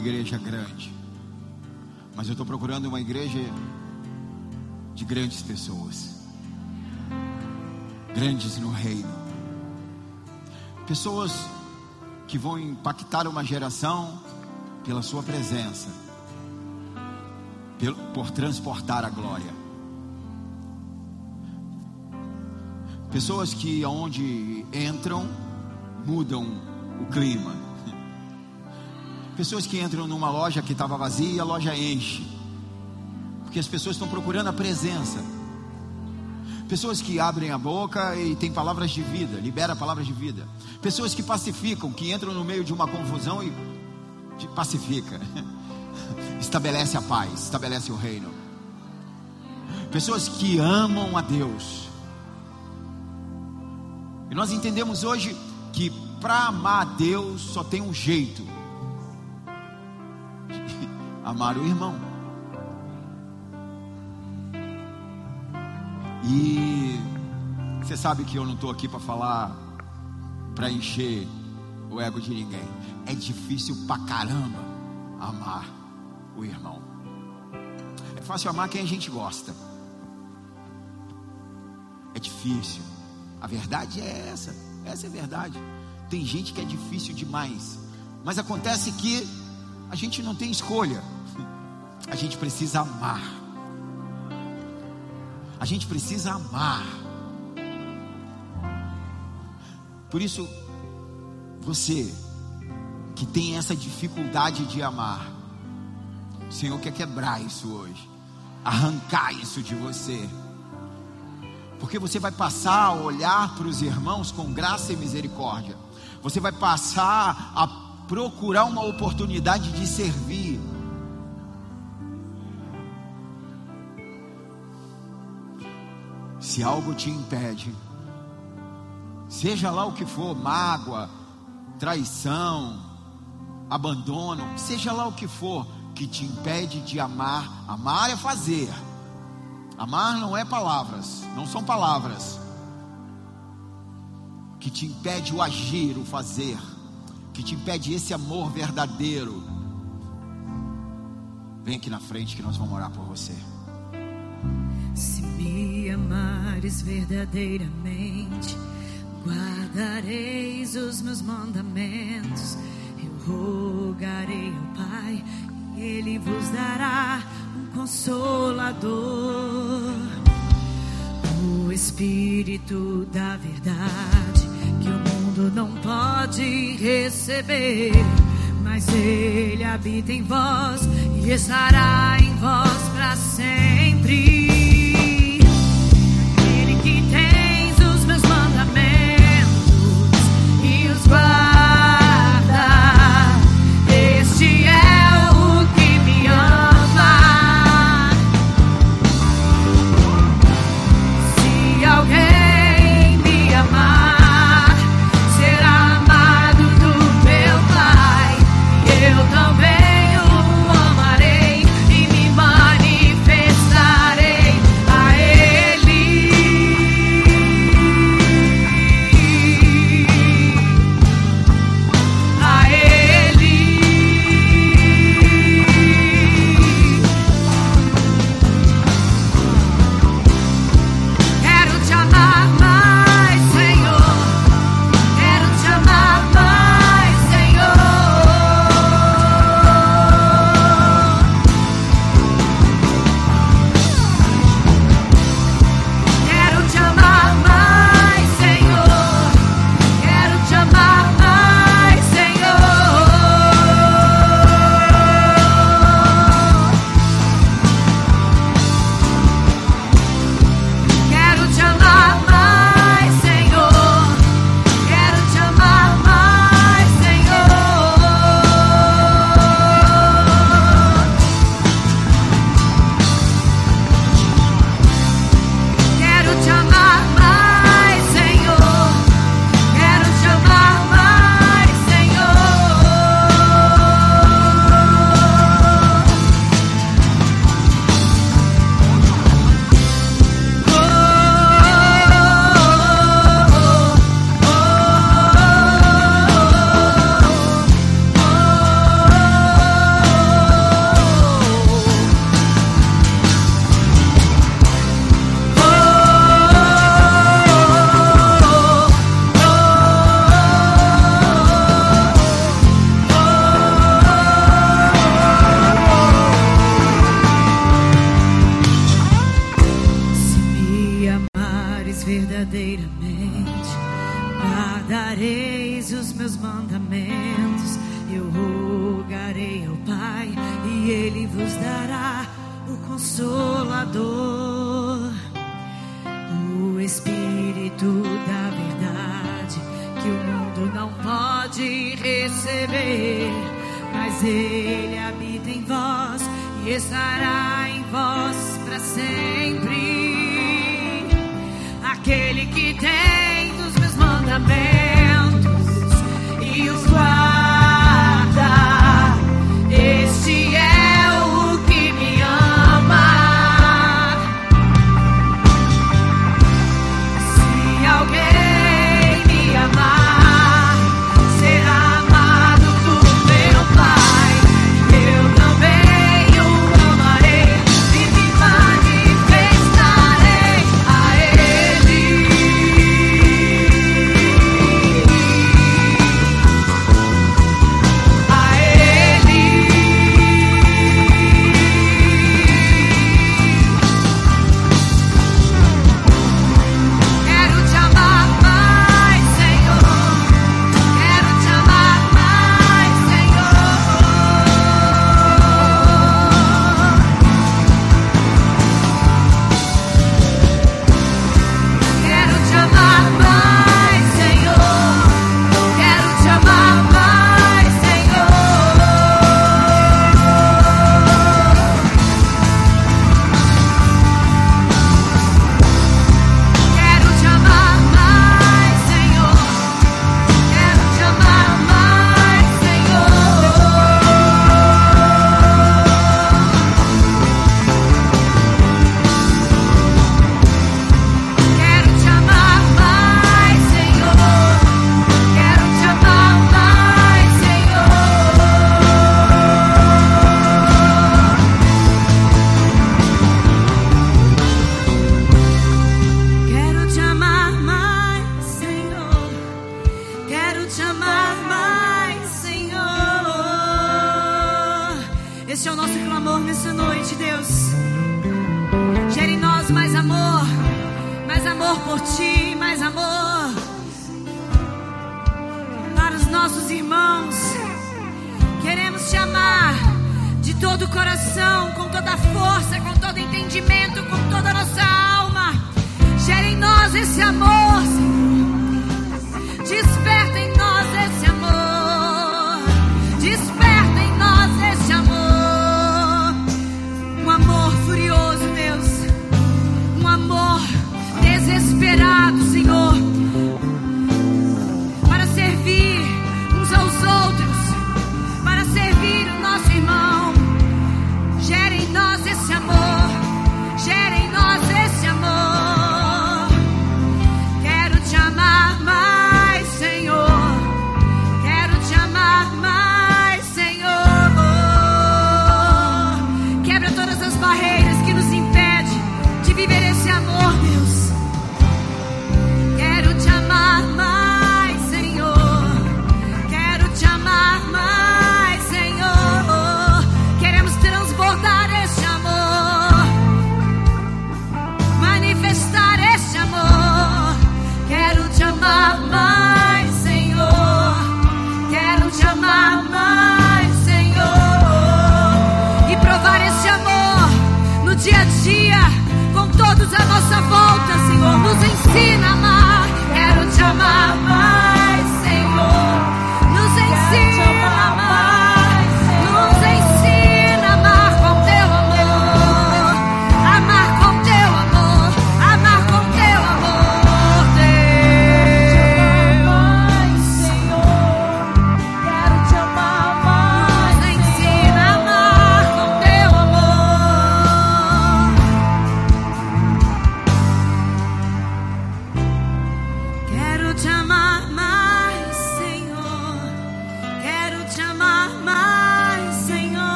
igreja grande, mas eu estou procurando uma igreja de grandes pessoas, grandes no reino, pessoas que vão impactar uma geração pela sua presença, por transportar a glória. Pessoas que aonde entram mudam o clima. Pessoas que entram numa loja que estava vazia e a loja enche. Porque as pessoas estão procurando a presença. Pessoas que abrem a boca e têm palavras de vida, libera palavras de vida. Pessoas que pacificam, que entram no meio de uma confusão e pacifica. <laughs> Estabelece a paz, estabelece o reino. Pessoas que amam a Deus. E nós entendemos hoje que para amar a Deus só tem um jeito: amar o irmão. E você sabe que eu não estou aqui para falar, para encher o ego de ninguém. É difícil pra caramba amar o irmão. É fácil amar quem a gente gosta. É difícil. A verdade é essa. Essa é a verdade. Tem gente que é difícil demais. Mas acontece que a gente não tem escolha. A gente precisa amar. A gente precisa amar. Por isso, você que tem essa dificuldade de amar, o Senhor quer quebrar isso hoje, arrancar isso de você, porque você vai passar a olhar para os irmãos com graça e misericórdia, você vai passar a procurar uma oportunidade de servir. Se algo te impede, seja lá o que for, mágoa, traição, abandono, seja lá o que for que te impede de amar. Amar é fazer. Amar não é palavras, não são palavras. Que te impede o agir, o fazer, que te impede esse amor verdadeiro. Vem aqui na frente que nós vamos orar por você. Se me amares verdadeiramente, guardareis os meus mandamentos rogarei ao Pai, e Ele vos dará um consolador, o Espírito da Verdade, que o mundo não pode receber, mas Ele habita em vós e estará em vós para sempre. goodbye.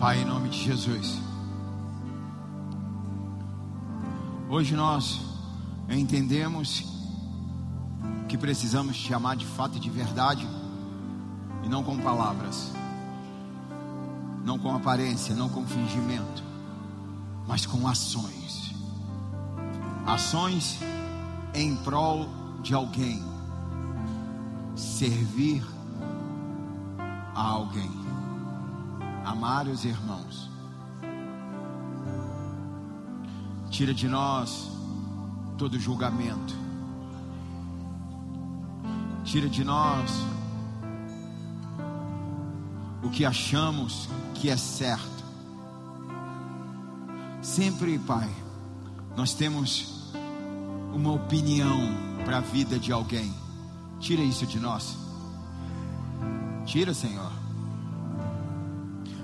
Pai, em nome de Jesus. Hoje nós entendemos que precisamos te amar de fato e de verdade, e não com palavras, não com aparência, não com fingimento, mas com ações ações em prol de alguém, servir a alguém amar os irmãos. Tira de nós todo julgamento, tira de nós o que achamos que é certo. Sempre, Pai, nós temos uma opinião para a vida de alguém. Tira isso de nós. Tira, Senhor.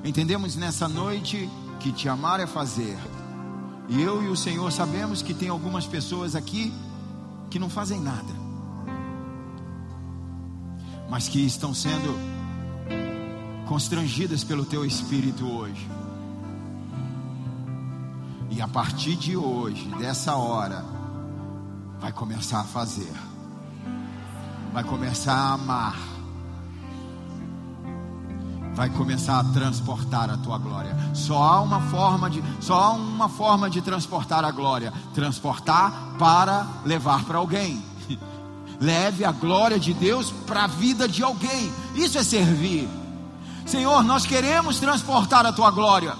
Entendemos nessa noite que te amar é fazer. E eu e o Senhor sabemos que tem algumas pessoas aqui que não fazem nada, mas que estão sendo constrangidas pelo teu espírito hoje. E a partir de hoje, dessa hora, vai começar a fazer, vai começar a amar, vai começar a transportar a tua glória. Só há uma forma de, só há uma forma de transportar a glória, transportar para levar para alguém. <laughs> Leve a glória de Deus para a vida de alguém. Isso é servir. Senhor, nós queremos transportar a tua glória.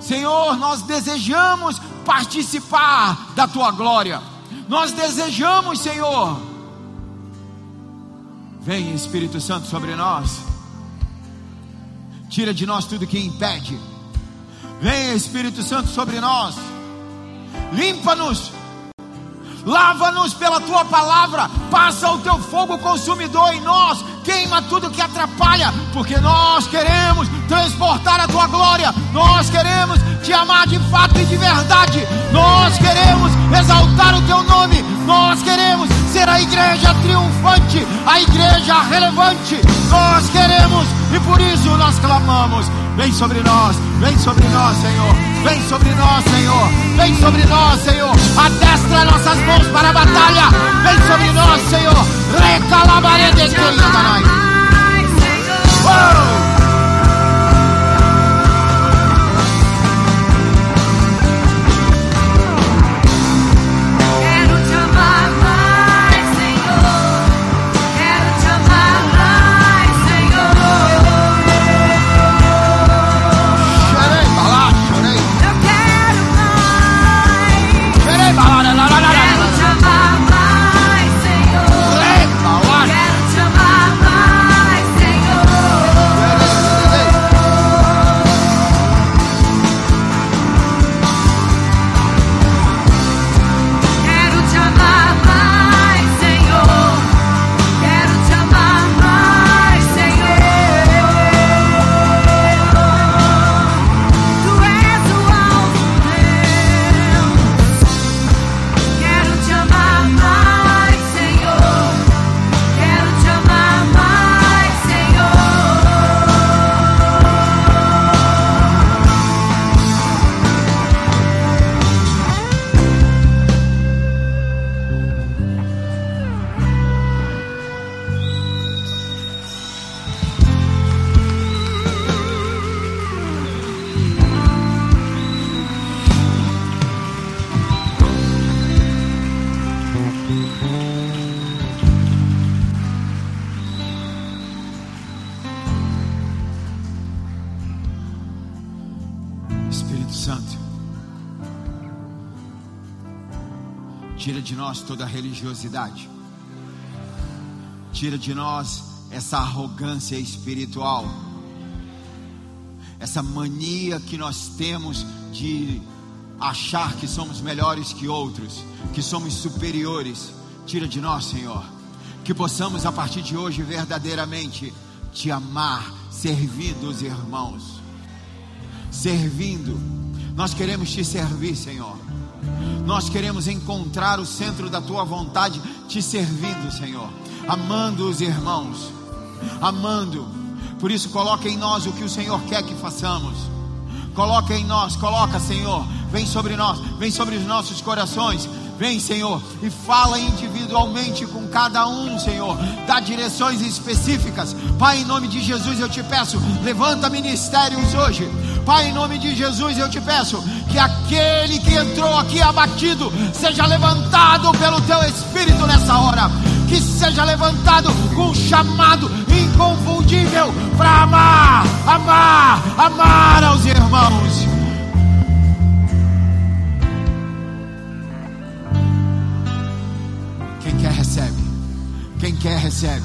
Senhor, nós desejamos participar da tua glória. Nós desejamos, Senhor. Vem Espírito Santo sobre nós. Tira de nós tudo que impede. Vem Espírito Santo sobre nós. Limpa-nos. Lava-nos pela tua palavra. Passa o teu fogo consumidor em nós. Queima tudo que atrapalha, porque nós queremos transportar a tua glória. Nós queremos te amar de fato e de verdade. Nós queremos exaltar o teu nome. Nós queremos ser a igreja triunfante, a igreja relevante. Nós queremos e por isso nós clamamos. Vem sobre nós, vem sobre nós, Senhor. Vem sobre nós, Senhor. Vem sobre nós, Senhor. Adestra nossas mãos para a batalha. Vem sobre nós, Senhor. Recalabarede que. Oh! Tira de nós essa arrogância espiritual, essa mania que nós temos de achar que somos melhores que outros, que somos superiores. Tira de nós, Senhor, que possamos a partir de hoje verdadeiramente te amar, servindo os irmãos servindo. Nós queremos te servir, Senhor. Nós queremos encontrar o centro da tua vontade, te servindo, Senhor. Amando os irmãos, amando. Por isso, coloca em nós o que o Senhor quer que façamos. Coloca em nós, coloca, Senhor. Vem sobre nós, vem sobre os nossos corações. Vem, Senhor, e fala individualmente com cada um, Senhor. Dá direções específicas. Pai, em nome de Jesus, eu te peço, levanta ministérios hoje. Pai, em nome de Jesus, eu te peço que aquele que entrou aqui abatido seja levantado pelo teu Espírito nessa hora. Seja levantado com um chamado inconfundível para amar, amar, amar aos irmãos. Quem quer, recebe. Quem quer, recebe.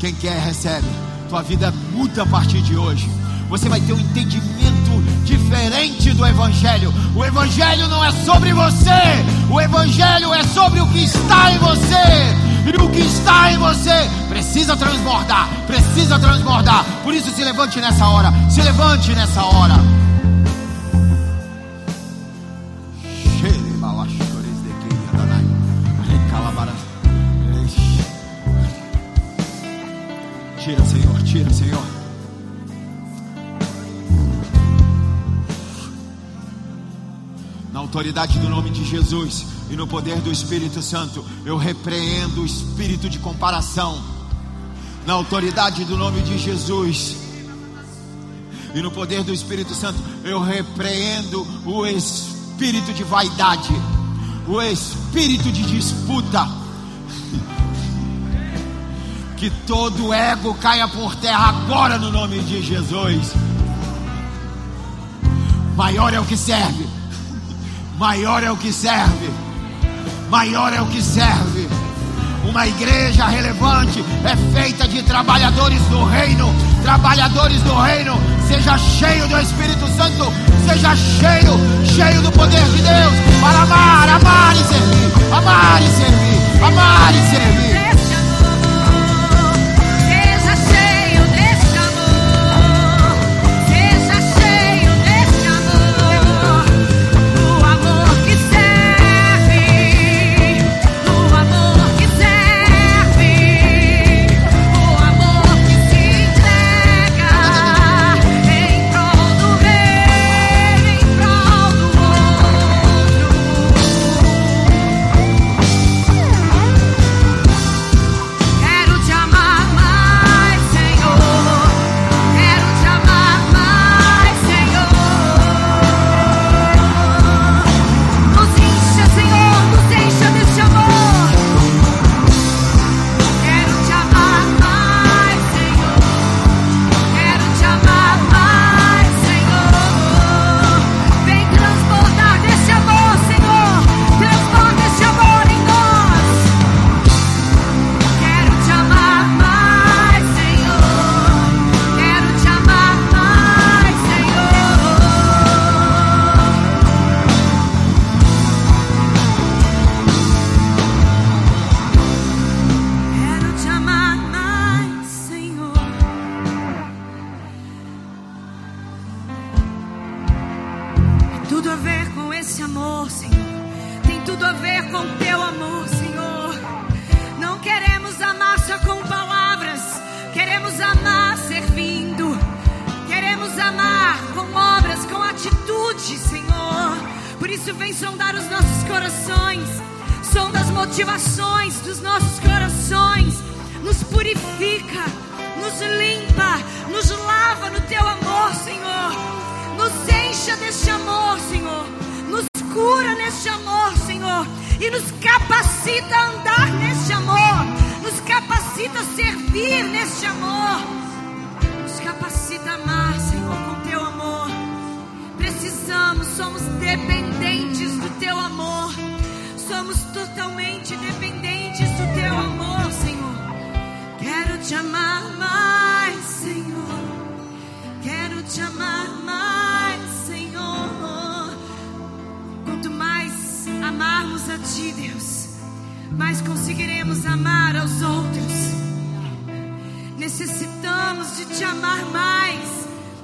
Quem quer, recebe. Tua vida muda a partir de hoje. Você vai ter um entendimento diferente do Evangelho. O Evangelho não é sobre você, o Evangelho é sobre o que está em você. E o que está em você precisa transbordar, precisa transbordar. Por isso, se levante nessa hora, se levante nessa hora. Autoridade do nome de Jesus e no poder do Espírito Santo, eu repreendo o espírito de comparação. Na autoridade do nome de Jesus e no poder do Espírito Santo, eu repreendo o espírito de vaidade, o espírito de disputa. <laughs> Que todo ego caia por terra agora no nome de Jesus. Maior é o que serve, maior é o que serve, maior é o que serve. Uma igreja relevante é feita de trabalhadores do reino, trabalhadores do reino. Seja cheio do Espírito Santo, seja cheio, cheio do poder de Deus para amar, amar e servir, amar e servir, amar e servir. Com teu amor, Senhor. Não queremos amar só com palavras, queremos amar servindo. Queremos amar com obras, com atitude, Senhor. Por isso, vem sondar os nossos corações, sonda as motivações dos nossos corações, nos purifica, nos limpa, nos lava no teu amor, Senhor. Nos encha deste amor, Senhor. Nos cura neste amor, Senhor. E nos capacita a andar neste amor. Nos capacita a servir neste amor. Nos capacita a amar, Senhor, com teu amor. Precisamos, somos dependentes do teu amor. Somos totalmente dependentes do teu amor, Senhor. Quero te amar mais, Senhor. Quero te amar mais, amarmos a Ti, Deus, mais conseguiremos amar aos outros. Necessitamos de Te amar mais.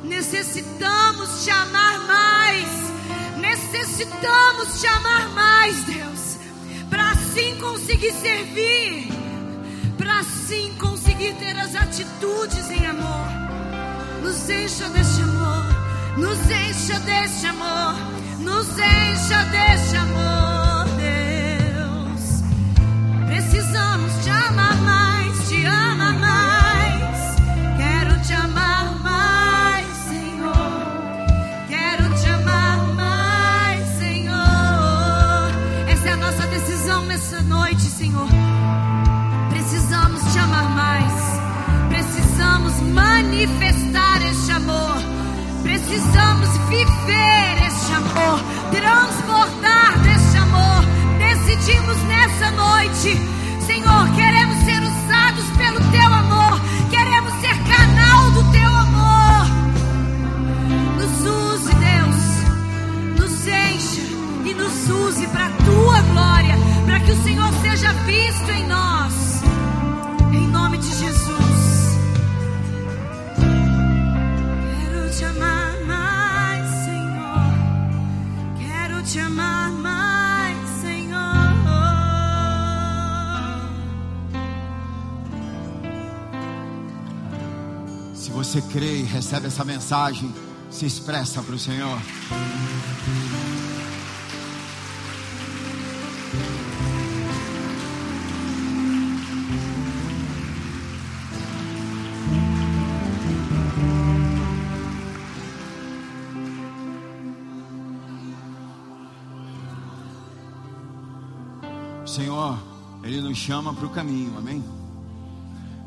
Necessitamos Te amar mais. Necessitamos Te amar mais, Deus, para assim conseguir servir, para assim conseguir ter as atitudes em amor. Nos encha deste amor, nos encha deste amor, nos encha deste amor. Precisamos te amar mais, te amar mais. Quero te amar mais, Senhor. Quero te amar mais, Senhor. Essa é a nossa decisão nessa noite, Senhor. Precisamos te amar mais. Precisamos manifestar esse amor. Precisamos viver esse amor, transbordar Decidimos nessa noite, Senhor, queremos ser usados pelo teu amor. Queremos ser canal do teu amor. Nos use, Deus. Nos encha e nos use para a tua glória, para que o Senhor seja visto em nós. Você crê e recebe essa mensagem, se expressa para o Senhor. Senhor, Ele nos chama para o caminho, amém?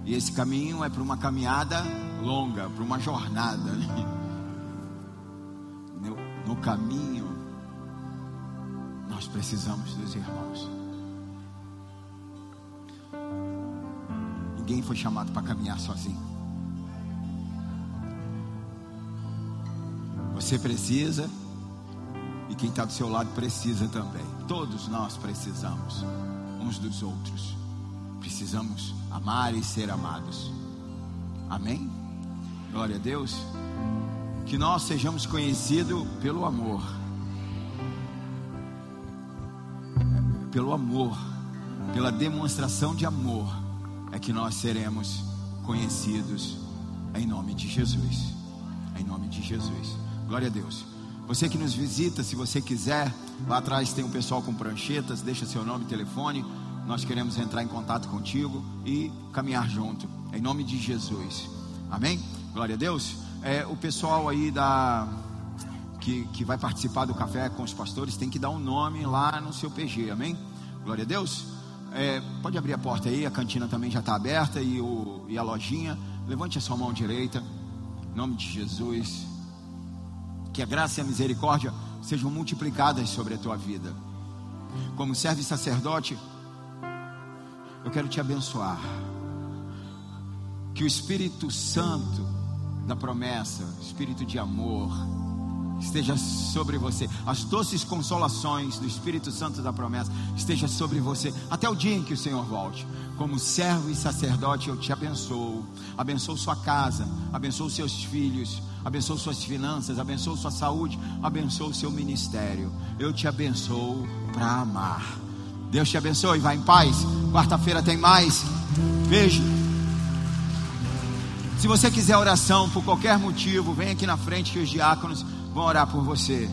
E esse caminho é para uma caminhada longa, para uma jornada. né? No, no caminho, nós precisamos dos irmãos. Ninguém foi chamado para caminhar sozinho. Você precisa, e quem está do seu lado precisa também. Todos nós precisamos uns dos outros. Precisamos amar e ser amados. Amém? Glória a Deus. Que nós sejamos conhecidos pelo amor. Pelo amor, pela demonstração de amor, é que nós seremos conhecidos em nome de Jesus. Em nome de Jesus. Glória a Deus. Você que nos visita, se você quiser, lá atrás tem um pessoal com pranchetas, deixa seu nome e telefone. Nós queremos entrar em contato contigo e caminhar junto, em nome de Jesus. Amém? Glória a Deus. É, o pessoal aí da que, que vai participar do café com os pastores tem que dar um nome lá no seu PG, amém? Glória a Deus. É, pode abrir a porta aí, a cantina também já está aberta e, o, e a lojinha. Levante a sua mão direita, em nome de Jesus. Que a graça e a misericórdia sejam multiplicadas sobre a tua vida. Como servo e sacerdote, eu quero te abençoar. Que o Espírito Santo da promessa, Espírito de amor, esteja sobre você. As doces consolações do Espírito Santo da promessa esteja sobre você até o dia em que o Senhor volte. Como servo e sacerdote, eu te abençoo. Abençoo sua casa, abençoo seus filhos, abençoo suas finanças, abençoo sua saúde, abençoo seu ministério. Eu te abençoo para amar. Deus te abençoe, vai em paz. Quarta-feira tem mais. Beijo. Se você quiser oração por qualquer motivo, vem aqui na frente que os diáconos vão orar por você.